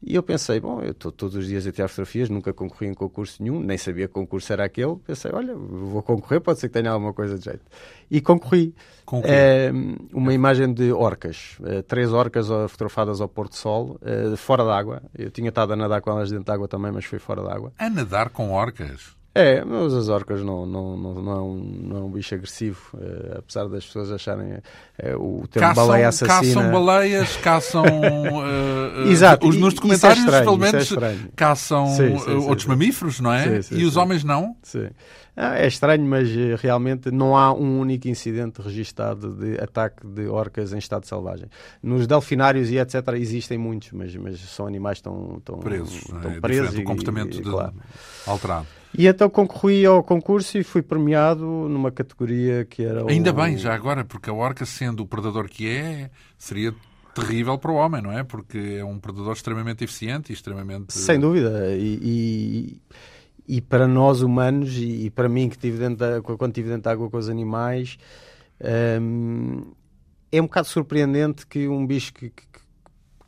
E eu pensei, bom, eu estou todos os dias a tirar fotografias, nunca concorri em concurso nenhum, nem sabia que concurso era aquele. Pensei, olha, vou concorrer, pode ser que tenha alguma coisa de jeito. E concorri. Eh, uma imagem de orcas, eh, três orcas fotografadas ao pôr do sol, eh, fora d'água. Eu tinha estado a nadar com elas dentro d'água também, mas foi fora d'água. A nadar com orcas. É, mas as orcas não, não, não, não, é, um, não é um bicho agressivo, eh, apesar das pessoas acharem eh, o termo Caçam, baleia assassina. caçam baleias, caçam. eh, Exato, Os, nos é documentários, estranho, pelo isso é estranho. caçam Sim, sim, outros sim. mamíferos, não é? Sim, sim, e os homens não. Sim. Ah, é estranho, mas realmente não há um único incidente registado de ataque de orcas em estado selvagem. Nos delfinários e etc. existem muitos, mas, mas são animais tão, tão Presos. não tão é? presos e- o comportamento e, de- claro. alterado. E então concorri ao concurso e fui premiado numa categoria que era o... Ainda bem, já agora, porque a orca, sendo o predador que é, seria terrível para o homem, não é? Porque é um predador extremamente eficiente e extremamente. Sem dúvida. E, e, e para nós humanos, e, e para mim que estive dentro da, quando estive dentro da água com os animais, hum, é um bocado surpreendente que um bicho que, que-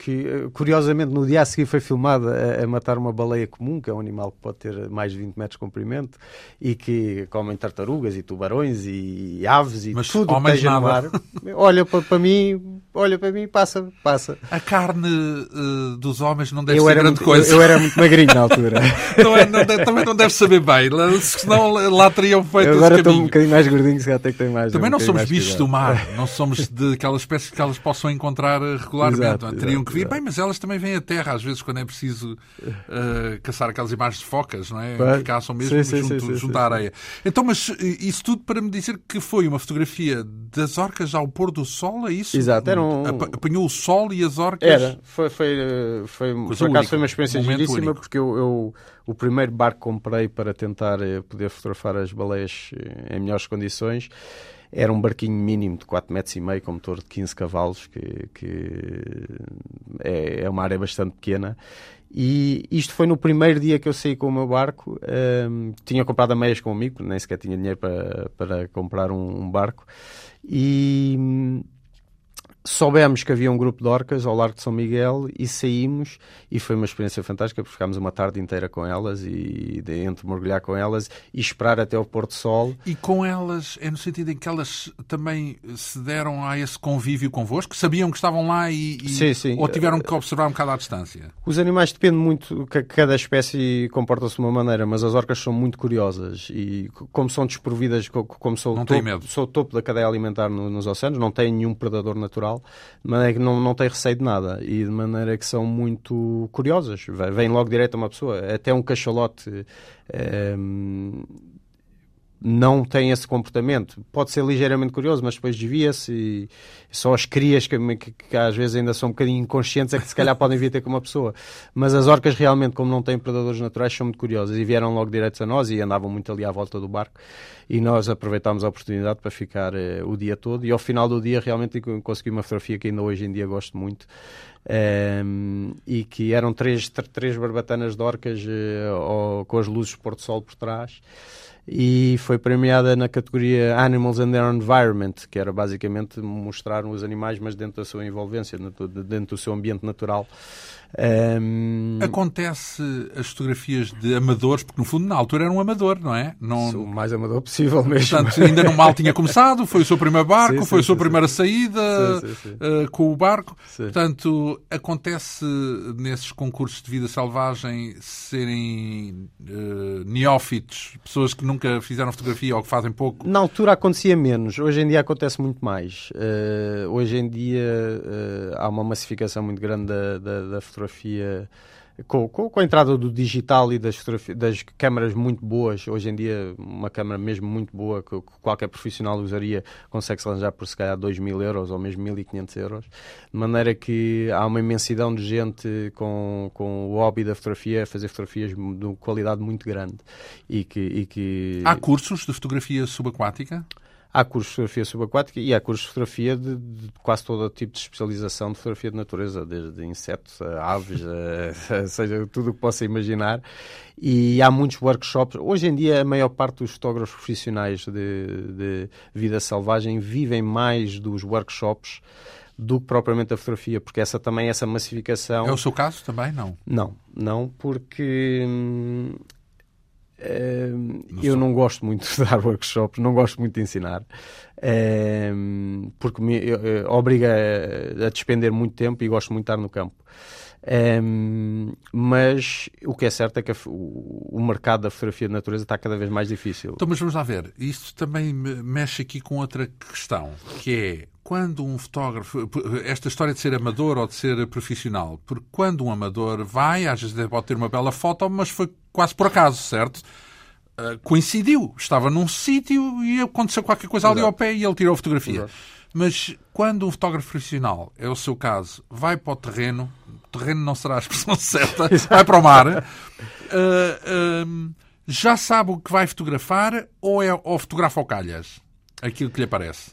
que, eh, curiosamente no dia a seguir foi filmado a, a matar uma baleia comum, que é um animal que pode ter mais de 20 metros de comprimento e que comem tartarugas e tubarões e aves e Mas tudo que esteja no mar. Olha para, para mim, olha para mim, passa, passa. A carne eh, dos homens não deve Eu ser grande muito, coisa. eu, eu era muito magrinho na altura. Não é- não também não deve saber bem, senão lá teriam feito Eu agora estou um bocadinho mais gordinho, se calhar tem que ter mais. Também um não somos bichos cuidado. do mar, não somos daquelas espécies que elas possam encontrar eh, regularmente. Exato, não é? Teriam exato, que vir, exato. bem, mas elas também vêm à terra, às vezes, quando é preciso eh, caçar aquelas imagens de focas, não é? Claro. Que caçam mesmo Sim, junto, sim, sim, junto à areia. Então, mas isso tudo para me dizer que foi uma fotografia das orcas ao pôr do sol, é isso? Exato, era um- Apa- Apanhou o sol e as orcas. Era, foi, foi, eh, foi, por acaso única, foi uma experiência um momento giríssima único. porque eu, eu- o primeiro barco que comprei para tentar eh, poder fotografar as baleias eh, em melhores condições era um barquinho mínimo de 4 metros e meio com motor de 15 cavalos que, que é, é uma área bastante pequena e isto foi no primeiro dia que eu saí com o meu barco ehm, tinha comprado meias com um amigo porque nem sequer tinha dinheiro para, para comprar um, um barco e hum, soubemos que havia um grupo de orcas ao Largo de São Miguel e saímos e foi uma experiência fantástica porque ficámos uma tarde inteira com elas e de, entre mergulhar com elas e esperar até o pôr do sol E com elas, é no sentido em que elas também se deram a esse convívio convosco? Sabiam que estavam lá e, e- Sim, sim. ou tiveram que observar um bocado à distância? Os animais dependem muito, ca- cada espécie comporta-se de uma maneira, mas as orcas são muito curiosas e como são desprovidas, co- como sou, o topo, sou o topo da cadeia alimentar no- nos oceanos, não têm nenhum predador natural, de maneira que não, não têm receio de nada e de maneira que são muito curiosas, vêm logo direto a uma pessoa, até um cachalote ehm, não tem esse comportamento. Pode ser ligeiramente curioso, mas depois desvia-se e só as crias que, que, que, às vezes ainda são um bocadinho inconscientes é que se calhar podem vir ter com uma pessoa. Mas as orcas realmente, como não têm predadores naturais, são muito curiosas e vieram logo diretos a nós e andavam muito ali à volta do barco e nós aproveitámos a oportunidade para ficar uh, o dia todo e ao final do dia realmente consegui uma fotografia que ainda hoje em dia gosto muito um, e que eram três, três barbatanas de orcas uh, com as luzes de Porto Sol por trás e foi premiada na categoria Animals and Their Environment, que era basicamente mostrar os animais, mas dentro da sua envolvência, dentro do seu ambiente natural. Um... Acontece as fotografias de amadores, porque no fundo na altura era um amador, não é? Não... O mais amador possível mesmo. Portanto, ainda não mal tinha começado, foi o seu primeiro barco, sim, foi sim, a sua sim, primeira saída uh, com o barco. Portanto, acontece nesses concursos de vida selvagem serem uh, neófitos, pessoas que nunca fizeram fotografia ou que fazem pouco? Na altura acontecia menos, hoje em dia acontece muito mais. Uh, hoje em dia há uma massificação muito grande da, da, da fotografia fotografia com, com, com, a entrada do digital e das, das câmaras muito boas, hoje em dia uma câmara mesmo muito boa que, que qualquer profissional usaria, consegue-se arranjar por se calhar 2 mil euros ou mesmo 1.500 euros, de maneira que há uma imensidão de gente com, com o hobby da fotografia fazer fotografias de qualidade muito grande. E que, e que... Há cursos de fotografia subaquática? Há cursos de fotografia subaquática e há cursos de fotografia de, de, quase todo tipo de especialização de fotografia de natureza, desde insetos a aves, a, a, seja tudo o que possa imaginar. E há muitos workshops. Hoje em dia, a maior parte dos fotógrafos profissionais de, de vida selvagem vivem mais dos workshops do que propriamente da fotografia, porque essa também, essa massificação... É o seu caso também, não? Não, não, porque hum, Uh, eu não gosto muito de dar workshops, não gosto muito de ensinar, uh, porque me uh, obriga a, a, despender muito tempo e gosto muito de estar no campo. Um, mas o que é certo é que a, o, o, mercado da fotografia de natureza está cada vez mais difícil. Então, mas vamos lá ver. Isto também mexe aqui com outra questão, que é quando um fotógrafo, esta história de ser amador ou de ser profissional, porque quando um amador vai, às vezes pode ter uma bela foto, mas foi quase por acaso, certo? Uh, coincidiu, estava num sítio e aconteceu qualquer coisa Exato. ali ao pé e ele tirou a fotografia. Exato. Mas quando um fotógrafo profissional, é o seu caso, vai para o terreno, terreno não será a expressão certa, vai para o mar, uh, uh, já sabe o que vai fotografar ou, é, ou fotografa ao calhas? Aquilo que lhe aparece?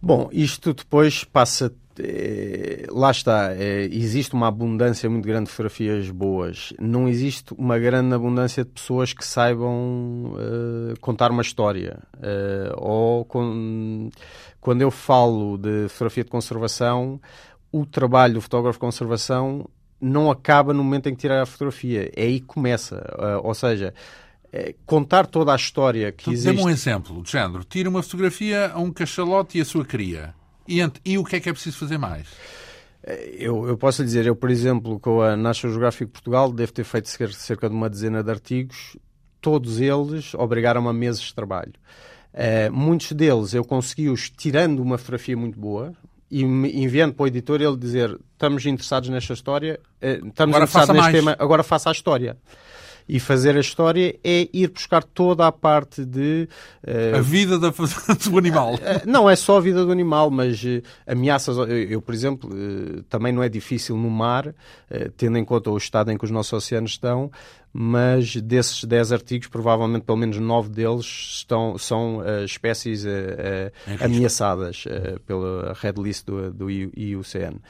Bom, isto depois passa. Eh, lá está, eh, existe uma abundância muito grande de fotografias boas. Não existe uma grande abundância de pessoas que saibam uh, contar uma história. Uh, ou com, quando eu falo de fotografia de conservação, o trabalho do fotógrafo de conservação não acaba no momento em que tirar a fotografia. É aí que começa. Uh, ou seja, é, contar toda a história que então, existe. Dê-me um exemplo, de género. Tira uma fotografia a um cachalote e a sua cria. E, e o que é que é preciso fazer mais? É, eu, eu, posso dizer, eu, por exemplo, com a National Geographic Portugal, devo ter feito cerca de uma dezena de artigos. Todos eles obrigaram a meses de trabalho. Uh, muitos deles eu consegui-os tirando uma fotografia muito boa, e enviando para o editor ele dizer estamos interessados nesta história, eh, estamos agora interessados neste mais. tema, agora faça a história. E fazer a história é ir buscar toda a parte de. Uh, a vida da, do animal. Uh, não é só a vida do animal, mas uh, ameaças. Eu, eu, por exemplo, também não é difícil no mar, tendo em conta o estado em que os nossos oceanos estão, mas desses 10 artigos, provavelmente pelo menos 9 deles estão, são uh, espécies uh, uh, ameaçadas pela Red List do, do IUCN.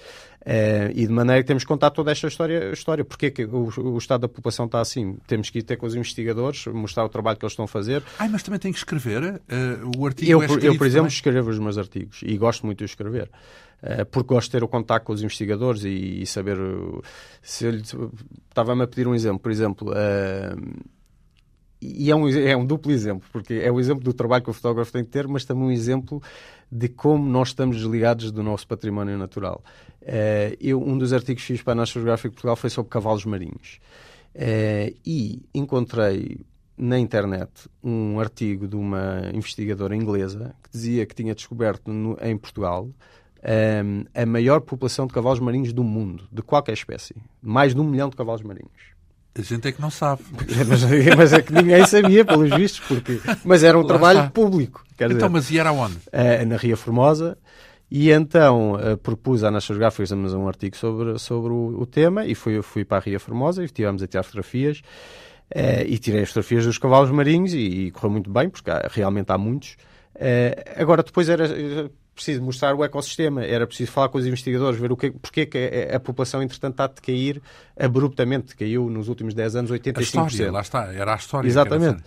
E de maneira que temos que contar toda esta história. história. Porquê que o, o, estado da população está assim? Temos que ir ter com os investigadores, mostrar o trabalho que eles estão a fazer. Ai, mas também tem que escrever o artigo. Eu, é eu por exemplo, também? escrevo os meus artigos e gosto muito de escrever. Eh, porque gosto de ter o contacto com os investigadores e, e saber. Se estava-me a pedir um exemplo, por exemplo. E é um, é um duplo exemplo, porque é o exemplo do trabalho que o fotógrafo tem que ter, mas também um exemplo de como nós estamos desligados do nosso património natural. Uh, eu, um dos artigos que fiz para a National Geographic Portugal foi sobre cavalos marinhos. Uh, e encontrei na internet um artigo de uma investigadora inglesa que dizia que tinha descoberto no, em Portugal um, a maior população de cavalos marinhos do mundo, de qualquer espécie. Mais de um milhão de cavalos marinhos. A gente é que não sabe. mas, mas, é que ninguém sabia, pelos vistos, porque... mas era um Lá trabalho está. público. então, dizer, mas e era onde? Uh, na Ria Formosa. E então uh, propus à National Geographic um artigo sobre, sobre o, o, tema e fui, fui para a Ria Formosa e estivemos a tirar fotografias. Uh, e tirei as fotografias dos cavalos marinhos e, e correu muito bem, porque há, realmente há muitos. Uh, agora, depois era preciso mostrar o ecossistema, era preciso falar com os investigadores, ver o que, porque é que a, a população, entretanto, está de cair abruptamente, caiu nos últimos 10 anos 85%. A história, lá está, era a história. Exatamente.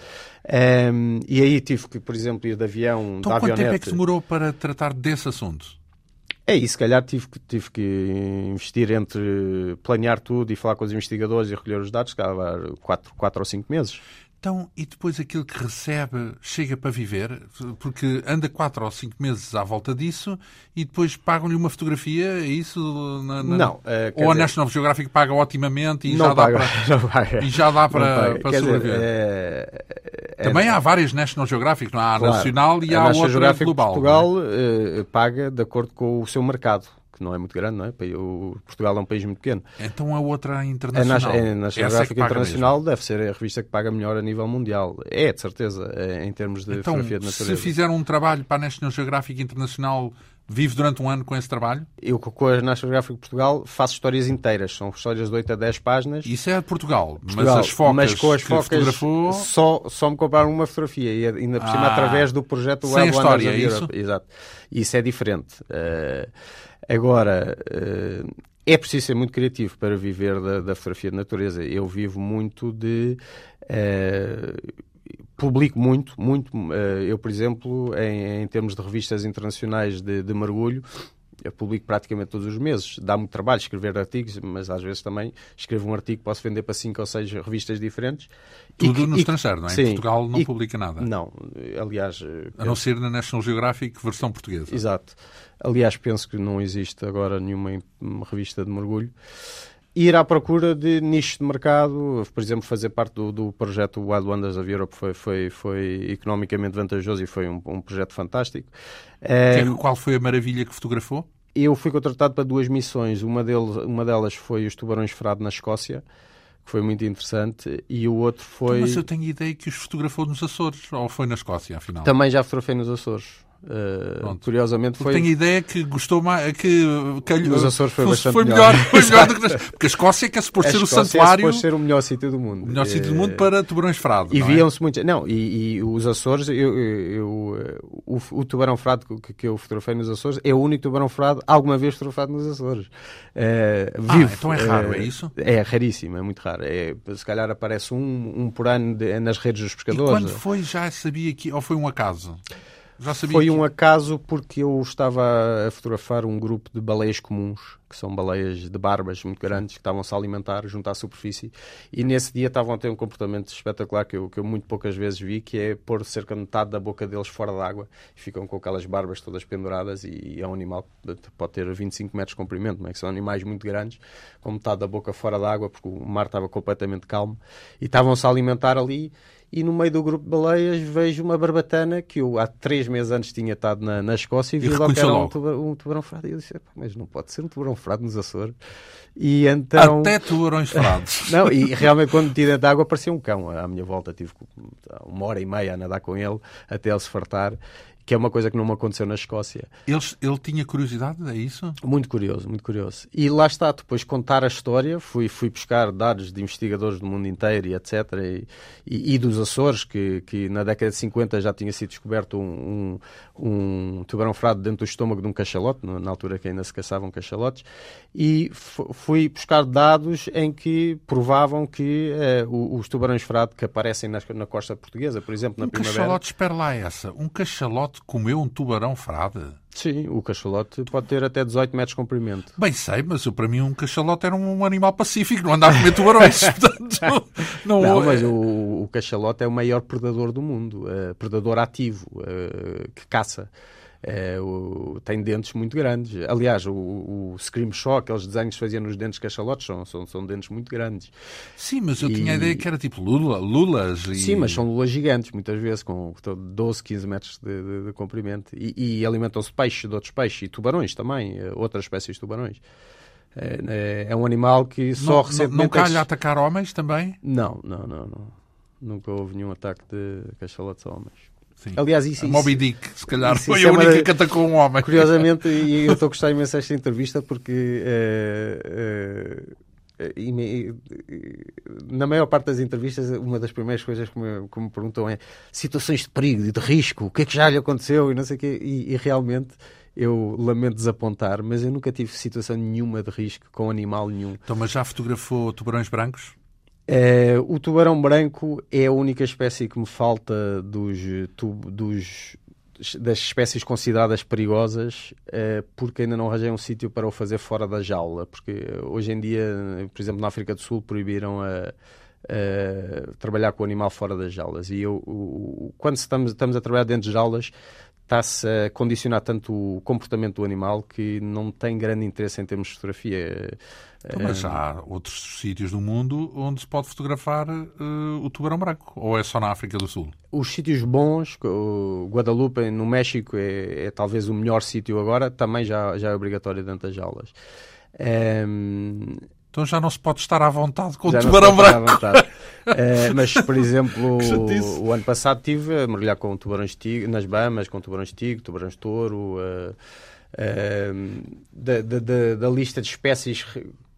Um, e aí tive que, por exemplo, ir de avião, então, quanto tempo é que demorou para tratar desse assunto? É isso, se calhar tive que, tive que investir entre planear tudo e falar com os investigadores e recolher os dados, se calhar 4, 4 ou 5 meses. Então, e depois aquilo que recebe chega para viver? Porque anda quatro ou cinco meses à volta disso e depois pagam-lhe uma fotografia, é isso? Na, na... Não. Uh, ou a dizer... National Geographic paga otimamente e, já, paga, dá para... e já dá para, para sobreviver? Dizer, é... É... Também há várias National Geographic, não há a claro, nacional e a há outra Geographic global. Portugal uh, paga de acordo com o seu mercado que não é muito grande, não é? O Portugal é um país muito pequeno. Então a outra internacional. É na, é Geográfica é Internacional mesmo. deve ser a revista que paga melhor a nível mundial. É, de certeza, é, em termos de então, fotografia de natureza. Se fizer um trabalho para a National Geographic Internacional Vive durante um ano com esse trabalho? Eu, com a National Geographic Portugal, faço histórias inteiras. São histórias de 8 a 10 páginas. Isso é de Portugal. Portugal. Mas as focas mas com as focas fotografou... só, só me compraram uma fotografia. E ainda por cima, ah, através do projeto Sem história, é isso? Exato. Isso é diferente. Uh, Agora, eh, é preciso ser muito criativo para viver da, da fotografia de natureza. Eu vivo muito de. Uh, publico muito, muito. Uh, eu, por exemplo, em, em, termos de revistas internacionais de, de mergulho, eu publico praticamente todos os meses. Dá muito trabalho escrever artigos, mas às vezes também escrevo um artigo posso vender para cinco ou seis revistas diferentes. Tudo e, no e, estrangeiro, não é? Sim, em Portugal não e, publica nada. Não, aliás... A não ser na National Geographic, versão portuguesa. Exato. Aliás, penso que não existe agora nenhuma revista de mergulho. Ir à procura de nichos de mercado, por exemplo, fazer parte do, do projeto Wild Wonders of Europe foi, foi, foi economicamente vantajoso e foi um, um projeto fantástico. É, qual foi a maravilha que fotografou? Eu fui contratado para duas missões. Uma, deles, uma delas foi os tubarões frado na Escócia, que foi muito interessante, e o outro foi. Então, mas eu tenho ideia que os fotografou nos Açores, ou foi na Escócia, afinal? Também já fotografei nos Açores. Uh, curiosamente foi. Tenho ideia que gostou mais. Que, Nos Açores foi bastante foi melhor. Foi melhor do que nas, porque a Escócia é que é suposto ser o santuário. É ser o melhor sítio do mundo. O melhor sítio do mundo para tubarões frado. E é? viam-se muito. Não, e, e, os Açores, eu, eu, eu o, o, tubarão frado que, que eu fotografei nos Açores é o único tubarão frado alguma vez fotografado nos Açores. Uh, vivo. Ah, então é raro, uh, é isso? É raríssimo, é muito raro. É, se calhar aparece um, um por ano de, nas redes dos pescadores. E quando foi, já sabia que. Ou foi um acaso? Foi um acaso porque eu estava a fotografar um grupo de baleias comuns, que são baleias de barbas muito grandes, que estavam-se a alimentar junto à superfície, e nesse dia estavam a ter um comportamento espetacular que eu, que eu muito poucas vezes vi, que é pôr cerca de metade da boca deles fora d'água, e ficam com aquelas barbas todas penduradas, e é um animal que pode ter 25 metros de comprimento, não é? que são animais muito grandes, com metade da boca fora d'água, porque o mar estava completamente calmo, e estavam-se a alimentar ali, e no meio do grupo de baleias vejo uma barbatana que eu há três meses antes tinha estado na, na Escócia e vi logo que era um, tubarão, um tubarão frado. E eu disse, mas não pode ser um tubarão frado nos Açores. E então... Até tubarões frados. não, e realmente quando meti dentro da água parecia um cão. À minha volta tive uma hora e meia a nadar com ele até ele se fartar que é uma coisa que não me aconteceu na Escócia. Ele, ele tinha curiosidade, é isso? Muito curioso, muito curioso. E lá está, depois contar a história, fui, fui buscar dados de investigadores do mundo inteiro e etc. E, e, e dos Açores, que, que na década de 50 já tinha sido descoberto um, um, um tubarão frado dentro do estômago de um cachalote, na altura que ainda se caçavam cachalotes, e fui buscar dados em que provavam que uh, os tubarões frado que aparecem na, na costa portuguesa, por exemplo, na um primavera... Um cachalote, espera lá essa, um cachalote comeu um tubarão frade? Sim, o cachalote pode ter até 18 metros de comprimento. Bem sei, mas para mim um cachalote era um animal pacífico, não andava a comer tubarões. portanto, não, não, mas o, o, cachalote é o maior predador do mundo, uh, predador ativo, uh, que caça. É, o, tem dentes muito grandes. Aliás, o, o Scream Show, aqueles desenhos que faziam nos dentes de cachalotes, são, são, são dentes muito grandes. Sim, mas eu e... tinha a ideia que era tipo lula, lulas. E... Sim, mas são lulas gigantes, muitas vezes, com 12, 15 metros de, de, de comprimento. E, e alimentam-se peixes de outros peixes e tubarões também, eh, outras espécies de tubarões. É, é um animal que só não, recentemente... Não, não calha atacar homens também? Não, não, não, não. Nunca houve nenhum ataque de cachalotes a homens. Sim. Aliás, isso, a Moby Dick, se calhar, isso, foi isso a é uma única da- que atacou um homem. Curiosamente, e eu estou a gostar imenso desta entrevista porque me- e- na maior parte das entrevistas, uma das primeiras coisas que me, que me perguntam é situações de perigo e de risco, o que é que já lhe aconteceu e não sei o quê. E, e realmente eu lamento desapontar, mas eu nunca tive situação nenhuma de risco com animal nenhum. Então, mas já fotografou tubarões brancos? Eh, o tubarão branco é a única espécie que me falta dos, tu- dos- das espécies consideradas perigosas, eh, porque ainda não arranjei um sítio para o fazer fora da jaula. Porque hoje em dia, por exemplo, na África do Sul, proibiram a, a trabalhar com o animal fora das jaulas. E eu, o- quando estamos, estamos a trabalhar dentro de jaulas, está-se a condicionar tanto o comportamento do animal que não tem grande interesse em termos de fotografia. Então, mas há outros sítios do mundo onde se pode fotografar eh, o tubarão branco? Ou é só na África do Sul? Os sítios bons, o Guadalupe no México é, é talvez o melhor sítio agora, também já, já é obrigatório dentro das jaulas. Ehm, Então já não se pode estar à vontade com o já não tubarão se pode estar à branco. Eh, mas, por exemplo, o ano passado estive a mergulhar com tubarões tigre, nas Bahamas, com tubarões tigre, tubarões touro, eh, ehm, da, da- da- da lista de espécies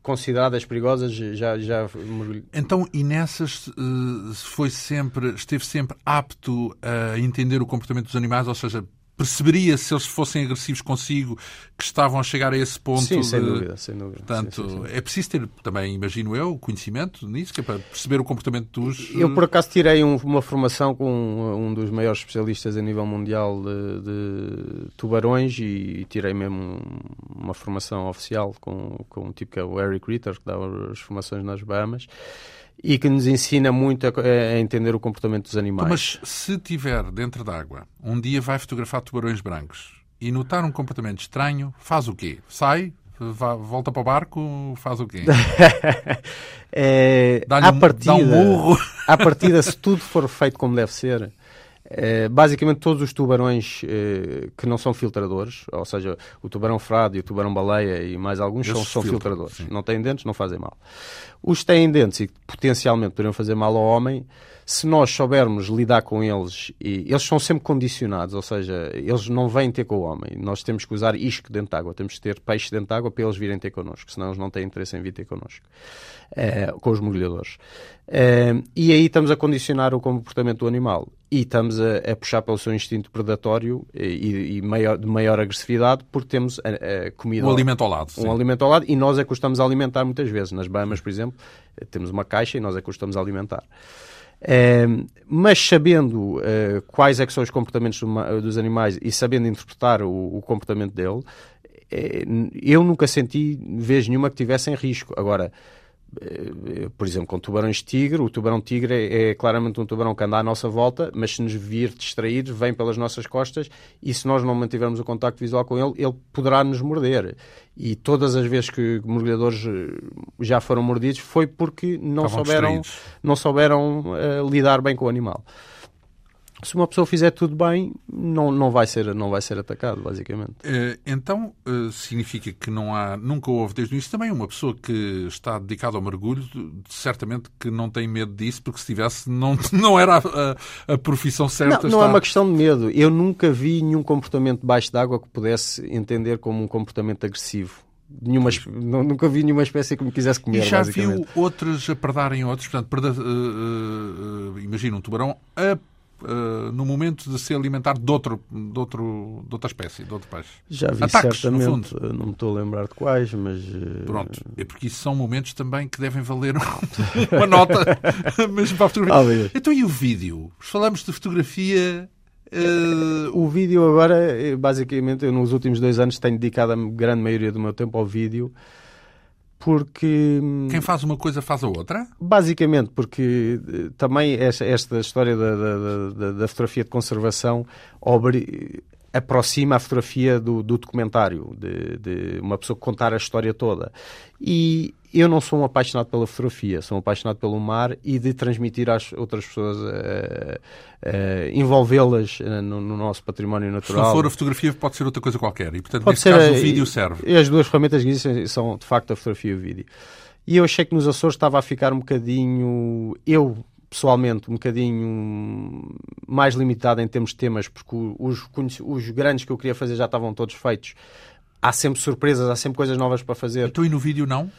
consideradas perigosas, já, já mergulhei. Então, e nessas eh, foi sempre, esteve sempre apto a entender o comportamento dos animais, ou seja, perceberia se eles fossem agressivos consigo que estavam a chegar a esse ponto Sim, sem de- dúvida, sem dúvida. Portanto, Sim, sim, sim. é preciso ter também, imagino eu, conhecimento nisso, que é para perceber o comportamento dos. Eu, por acaso, tirei um- uma formação com um, um dos maiores especialistas a nível mundial de, de tubarões e, tirei mesmo um- uma formação oficial com, com um tipo que é o Eric Ritter, que dá as formações nas Bahamas e que nos ensina muito a, a entender o comportamento dos animais. Mas se tiver dentro d'água, um dia vai fotografar tubarões brancos e notar um comportamento estranho, faz o quê? Sai? Volta para o barco? Faz o quê? É, Dá-lhe um- partida, dá um murro? à partida, se tudo for feito como deve ser, eh, basicamente todos os tubarões eh, que não são filtradores, ou seja, o tubarão frade, o tubarão baleia e mais alguns são, Esses são filtram, filtradores. sim. Não têm dentes, não fazem mal. Os que têm dentes e que potencialmente poderiam fazer mal ao homem, se nós soubermos lidar com eles, e eles são sempre condicionados, ou seja, eles não vêm ter com o homem. Nós temos que usar isco dentro de água, temos que ter peixe dentro de água para eles virem ter connosco, senão eles não têm interesse em vir ter connosco, eh, com os mergulhadores. Eh, e aí estamos a condicionar o comportamento do animal e estamos a, a puxar pelo seu instinto predatório e, e maior- de maior agressividade porque temos a, a comida O alimento ao lado. sim. um alimento ao lado e nós é que o estamos a alimentar muitas vezes. Nas Bahamas, por exemplo, eh, temos uma caixa e nós é que estamos a alimentar. Eh, mas sabendo eh, quais é são os comportamentos do dos animais e sabendo interpretar o, o comportamento dele, eu nunca senti vez nenhuma que tivessem risco. Agora, por exemplo, com tubarões tigre, o tubarão tigre é, é claramente um tubarão que anda à nossa volta, mas se nos vir distraídos, vem pelas nossas costas e se nós não mantivermos o contacto visual com ele, ele poderá nos morder. E todas as vezes que mergulhadores eh, já foram mordidos foi porque não Estavam souberam, distraídos. não souberam eh, lidar bem com o animal. Se uma pessoa fizer tudo bem, não, não, vai, ser, não vai ser atacado, basicamente. Eh, Então, eh, significa que não há, nunca houve desde o início também uma pessoa que está dedicada ao mergulho, certamente que não tem medo disso, porque se tivesse, não, não era a, a- a profissão certa. Não, não é está- uma questão de medo. Eu nunca vi nenhum comportamento debaixo d'água que pudesse entender como um comportamento agressivo. Nenhuma, nunca vi nenhuma espécie que me quisesse comer, E já viu outros a predarem outros? Portanto, preda- eh, eh, eh, imagina um tubarão a, eh, no momento de se alimentar de, outro, de, outro, de outra espécie, de outro peixe. Já vi Ataques, no certamente, não me estou a lembrar de quais, mas... eh, Pronto, é porque isso são momentos também que devem valer uma nota mesmo para a fotografia. Talvez. Então e o vídeo? Falamos de fotografia. eh, O vídeo agora, eh, basicamente, eu nos últimos dois anos tenho dedicado a grande maioria do meu tempo ao vídeo, porque... hum, quem faz uma coisa faz a outra? Basicamente, porque eh, também esta, esta história da, da- da- da fotografia de conservação obri- aproxima a fotografia do, do documentário, de, de uma pessoa contar a história toda. E eu não sou um apaixonado pela fotografia, sou um apaixonado pelo mar e de transmitir às outras pessoas, uh, uh, envolvê-las no, no, nosso património natural. Se não for a fotografia, pode ser outra coisa qualquer. E, portanto, pode neste caso, a, o vídeo serve. E as duas ferramentas que existem são, de facto, a fotografia e o vídeo. E eu achei que nos Açores estava a ficar um bocadinho. Eu, pessoalmente, um bocadinho mais limitado em termos de temas, porque os, os grandes que eu queria fazer já estavam todos feitos. Há sempre surpresas, há sempre coisas novas para fazer. Então, e no vídeo não?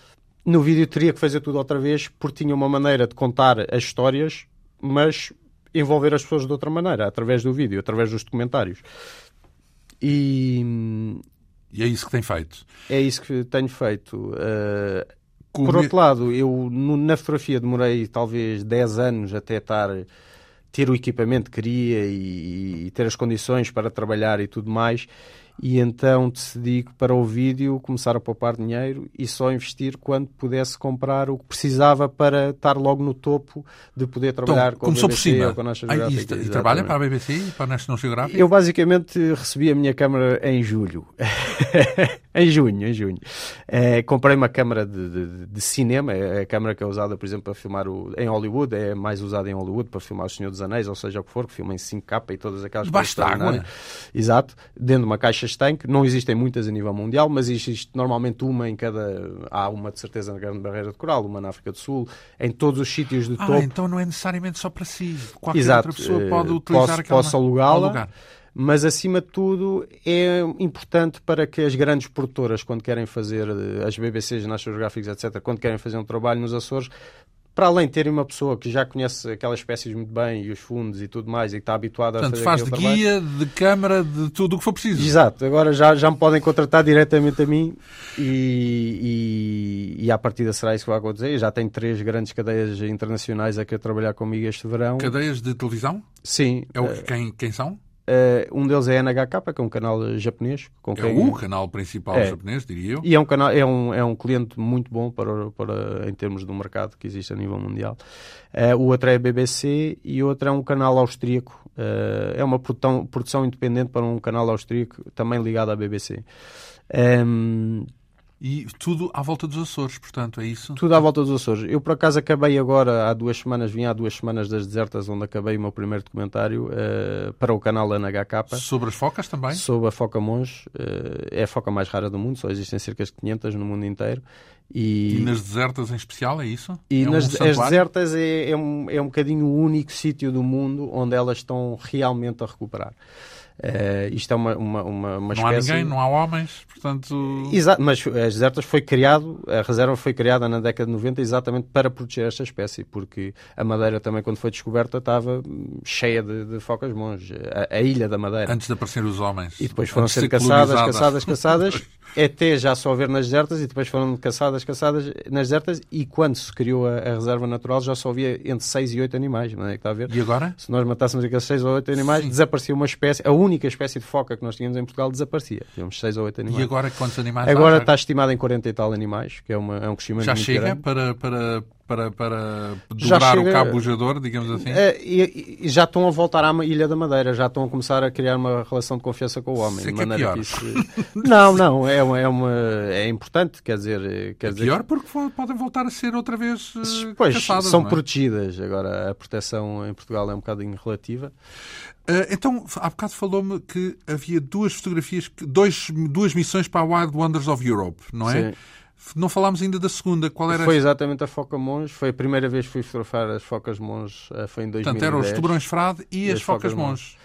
No vídeo teria que fazer tudo outra vez, porque tinha uma maneira de contar as histórias, mas envolver as pessoas de outra maneira, através do vídeo, através dos documentários. E, e é isso que tem feito? É isso que tenho feito. Uh, por outro lado, eu na fotografia demorei talvez 10 anos até estar ter o equipamento que queria e, e ter as condições para trabalhar e tudo mais e então decidi que para o vídeo começar a poupar dinheiro e só investir quando pudesse comprar o que precisava para estar logo no topo de poder trabalhar então, com começou a BBC por cima. ou com a National Geographic. E, e trabalha para a BBC e para a National Geographic? Eu basicamente recebi a minha câmara em julho. em junho, em junho. É, comprei uma câmara de, de, de, cinema, é a câmara que é usada, por exemplo, para filmar o, em Hollywood, é mais usada em Hollywood para filmar O Senhor dos Anéis, ou seja o que for, que filma em 5K e todas aquelas Debaixo coisas. Debaixo d'água. Exato, dentro de uma caixa estanque. Não existem muitas a nível mundial, mas existe normalmente uma em cada. Há uma de certeza na Grande Barreira de Coral, uma na África do Sul, em todos os sítios de ah, topo. então não é necessariamente só para si. Qualquer Exato. outra pessoa pode eh, utilizar posso, aquela. Posso alugá-la mas acima de tudo é importante para que as grandes produtoras, quando querem fazer, eh, as BBCs, National Geographic, etc., quando querem fazer um trabalho nos Açores, para além de terem uma pessoa que já conhece aquelas espécies muito bem e os fundos e tudo mais e que está habituada Portanto, a fazer faz de guia, de câmara, de tudo o que for preciso. Exato, agora já, já me podem contratar diretamente a mim e, e, e à partida será isso que vai acontecer. Eu já tenho três grandes cadeias internacionais a que trabalhar comigo este verão. Cadeias de televisão? Sim. É o, uh, quem, quem são? Uh, um deles é NHK, que é um canal japonês. Com é quem... o canal principal é. japonês, diria eu. E é um, canal, é, um, é um cliente muito bom para, para, em termos do mercado que existe a nível mundial. Uh, o outro é a BBC e o outro é um canal austríaco. Uh, é uma produção, produção independente para um canal austríaco também ligado à BBC. Um, ehm, e tudo à volta dos Açores, portanto, é isso? Tudo à volta dos Açores. Eu, por acaso, acabei agora, há duas semanas, vim há duas semanas das desertas, onde acabei o meu primeiro documentário uh, para o canal NHK. Sobre as focas também? Sobre a foca monge. Uh, é a foca mais rara do mundo, só existem cerca de 500 no mundo inteiro. E, e nas desertas em especial, é isso? E é nas um as desertas é, é, um, é um bocadinho o único sítio do mundo onde elas estão realmente a recuperar. Uh, isto é uma, uma, uma, uma não espécie... há ninguém, não há homens, portanto... Exato, mas as desertas foi criado, a reserva foi criada na década de 90 exatamente para proteger esta espécie, porque a Madeira também, quando foi descoberta, estava cheia de, de focas monges, a, a, ilha da Madeira. Antes de aparecer os homens. E depois foram ser, caçadas, caçadas, caçadas, até já só haver nas desertas, e depois foram caçadas, caçadas nas desertas, e quando se criou a, a reserva natural já só havia entre 6 e 8 animais, não é que está a ver? E agora? Se nós matássemos aqueles 6 ou 8 animais, Sim. desaparecia uma espécie, a única espécie de foca que nós tínhamos em Portugal desaparecia. Tínhamos 6 ou 8 animais. E agora quantos animais Agora está estimado em 40 e tal animais, que é, uma, é um crescimento Já muito chega grande. para, para, para, para dobrar chega, o cabo bujador, digamos assim? É, e, e, já estão a voltar à Ilha da Madeira, já estão a começar a criar uma relação de confiança com o homem. Sei de maneira é que, isso... não, não, é, uma, é, uma, é importante, quer dizer... Quer é dizer... pior porque podem voltar a ser outra vez uh, pois, caçadas, são é? protegidas. Agora, a proteção em Portugal é um bocadinho relativa. Uh, então, há bocado falou-me que havia duas fotografias, dois, duas missões para a Wild Wonders of Europe, não é? Sim. Não falámos ainda da segunda. Qual era? Foi exatamente a Foca Monge. Foi a primeira vez que fui fotografar as Focas Monge. Eh, foi em 2010. Portanto, eram os tubarões frade e, e as, as, Focas, focas Monge.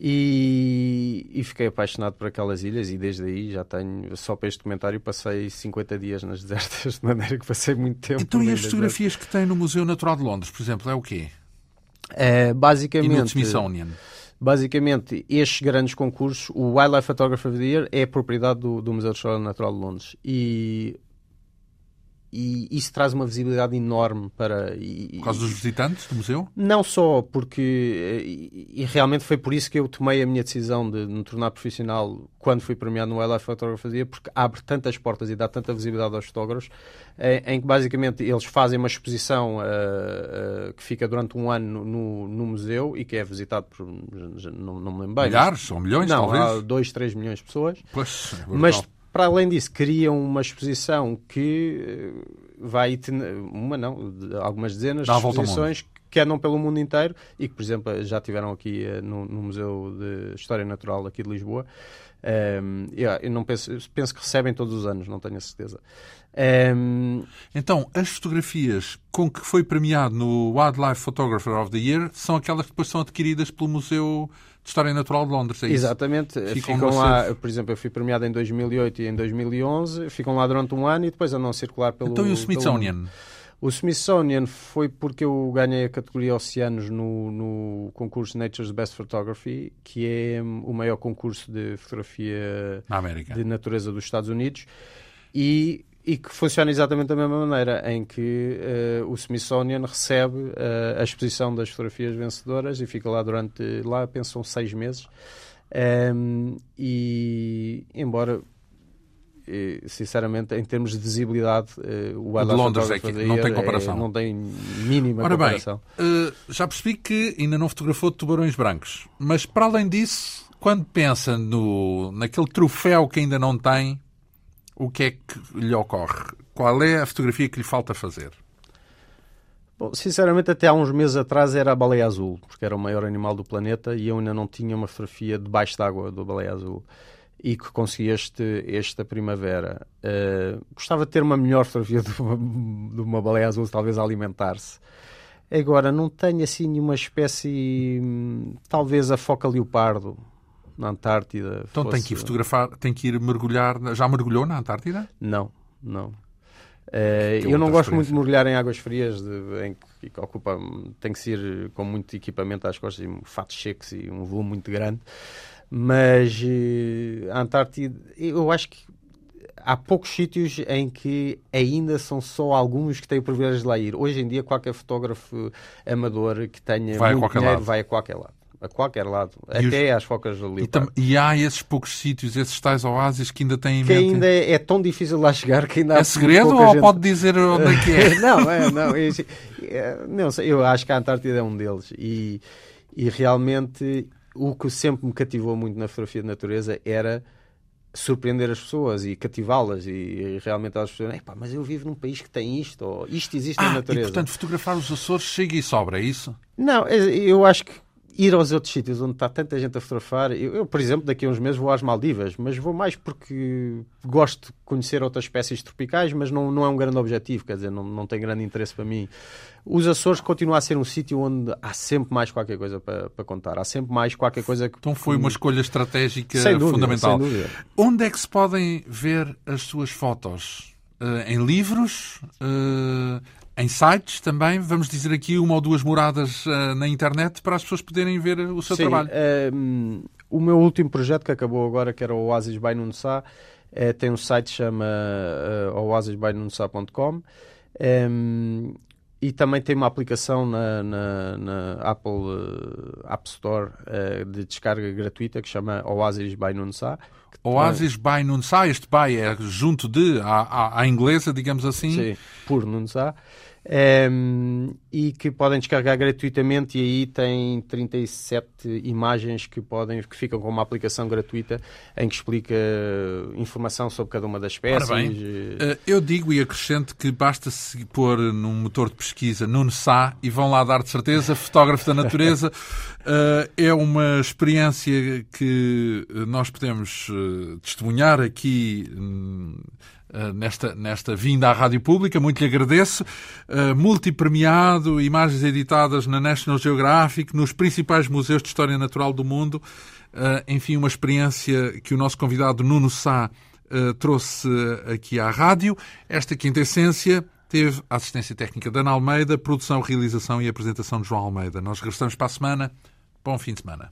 E, e, fiquei apaixonado por aquelas ilhas e desde aí já tenho, só para este comentário, passei 50 dias nas desertas, de maneira que passei muito tempo. Então e as fotografias que tem no Museu Natural de Londres, por exemplo, é o quê? É, basicamente... E no Smithsonian? Basicamente, estes grandes concursos, o Wildlife Photographer of the Year é propriedade do, do Museu de História Natural de Londres. E e isso traz uma visibilidade enorme para. E, por causa dos visitantes do museu? Não só, porque. E, e, realmente foi por isso que eu tomei a minha decisão de me tornar profissional quando fui premiado no Wildlife Photography, porque abre tantas portas e dá tanta visibilidade aos fotógrafos, em, em que basicamente eles fazem uma exposição uh, uh, que fica durante um ano no, no, museu e que é visitado por. Não, não me lembro bem. Milhares ou milhões, não, talvez? Há 2, 3 milhões de pessoas. Pois, é mas para além disso, criam uma exposição que, vai uma não, algumas dezenas de exposições que andam pelo mundo inteiro e que, por exemplo, já tiveram aqui uh, no, no, Museu de História Natural aqui de Lisboa. Um, eu, eu, não penso, penso que recebem todos os anos, não tenho a certeza. Um... Então, as fotografias com que foi premiado no Wildlife Photographer of the Year são aquelas que depois são adquiridas pelo Museu de História Natural de Londres, é Exatamente. Ficam, ficam lá, por exemplo, eu fui premiado em 2008 e em 2011, ficam lá durante um ano e depois andam a circular pelo... Então e o Smithsonian? Pelo... O Smithsonian foi porque eu ganhei a categoria Oceanos no, no concurso Nature's Best Photography, que é o maior concurso de fotografia de natureza dos Estados Unidos. E e que funciona exatamente da mesma maneira, em que uh, o Smithsonian recebe uh, a exposição das fotografias vencedoras e fica lá durante, lá pensam, seis meses. Um, e, embora sinceramente, em termos de visibilidade, uh, o de Londres é que não tem comparação. É, não tem mínima Ora comparação. bem, uh, já percebi que ainda não fotografou tubarões brancos, mas para além disso, quando pensa no, naquele troféu que ainda não tem, o que é que lhe ocorre? Qual é a fotografia que lhe falta fazer? Bom, sinceramente, até há uns meses atrás era a baleia azul, porque era o maior animal do planeta e eu ainda não tinha uma fotografia debaixo d'água da baleia azul e que consegui este, esta primavera. Uh, gostava de ter uma melhor fotografia de uma, de uma baleia azul, talvez a alimentar-se. Agora, não tenho assim nenhuma espécie, hum, talvez a foca leopardo, na Antártida. Então fosse... tem que ir fotografar, tem que ir mergulhar. Já mergulhou na Antártida? Não, não. Uh, eu não gosto muito de mergulhar em águas frias, de, em que, que ocupa, tem que ser com muito equipamento às costas, e fatos secos e um volume muito grande. Mas uh, a Antártida, eu acho que há poucos sítios em que ainda são só alguns que têm o privilégio de lá ir. Hoje em dia, qualquer fotógrafo amador que tenha vai muito dinheiro lado. vai a qualquer lado a qualquer lado, e até os... às focas leopardo. E, e, há esses poucos sítios, esses tais oásis que ainda têm que ainda é, é, tão difícil lá chegar que ainda é segredo ou gente... pode dizer onde é que é? não, é, não, é, é, não sei, eu acho que a Antártida é um deles e, e realmente o que sempre me cativou muito na fotografia de natureza era surpreender as pessoas e cativá-las e, e, realmente elas percebem, mas eu vivo num país que tem isto, ou isto existe ah, na natureza. E portanto fotografar os Açores chega e sobra, é isso? Não, eu acho que ir aos outros sítios onde está tanta gente a fotografar. Eu, eu, por exemplo, daqui a uns meses vou às Maldivas, mas vou mais porque gosto de conhecer outras espécies tropicais, mas não, não é um grande objetivo, quer dizer, não, não tem grande interesse para mim. Os Açores continuam a ser um sítio onde há sempre mais qualquer coisa para, para contar, há sempre mais qualquer coisa que. Então foi uma escolha estratégica sem dúvida, fundamental. Sem dúvida. Onde é que se podem ver as suas fotos? Uh, em livros? Uh, em sites também, vamos dizer aqui uma ou duas moradas uh, na internet para as pessoas poderem ver o seu Sim, trabalho. Uh, o meu último projeto que acabou agora, que era o Oasis by Nunsá, uh, tem um site que chama uh, oasisbynunsá.com um, e também tem uma aplicação na, na, na Apple App Store de descarga gratuita que chama Oasis by Nunsá. Oasis by Nunsá, este by é junto de, à, à, à inglesa, digamos assim. Sim, por Nunsá um, e que podem descarregar gratuitamente e aí tem 37 imagens que podem que ficam com uma aplicação gratuita em que explica informação sobre cada uma das espécies. Bem, eh, eu digo e acrescento que basta se pôr num motor de pesquisa no Sá e vão lá dar de certeza fotógrafo da natureza. Uh, é uma experiência que nós podemos testemunhar aqui hum, eh, nesta, nesta vinda à Rádio Pública. Muito lhe agradeço. Uh, multipremiado, imagens editadas na National Geographic, nos principais museus de história natural do mundo. Uh, enfim, uma experiência que o nosso convidado Nuno Sá uh, trouxe aqui à rádio. Esta quinta essência teve a assistência técnica da Ana Almeida, produção, realização e apresentação de João Almeida. Nós regressamos para a semana. Bom fim de semana.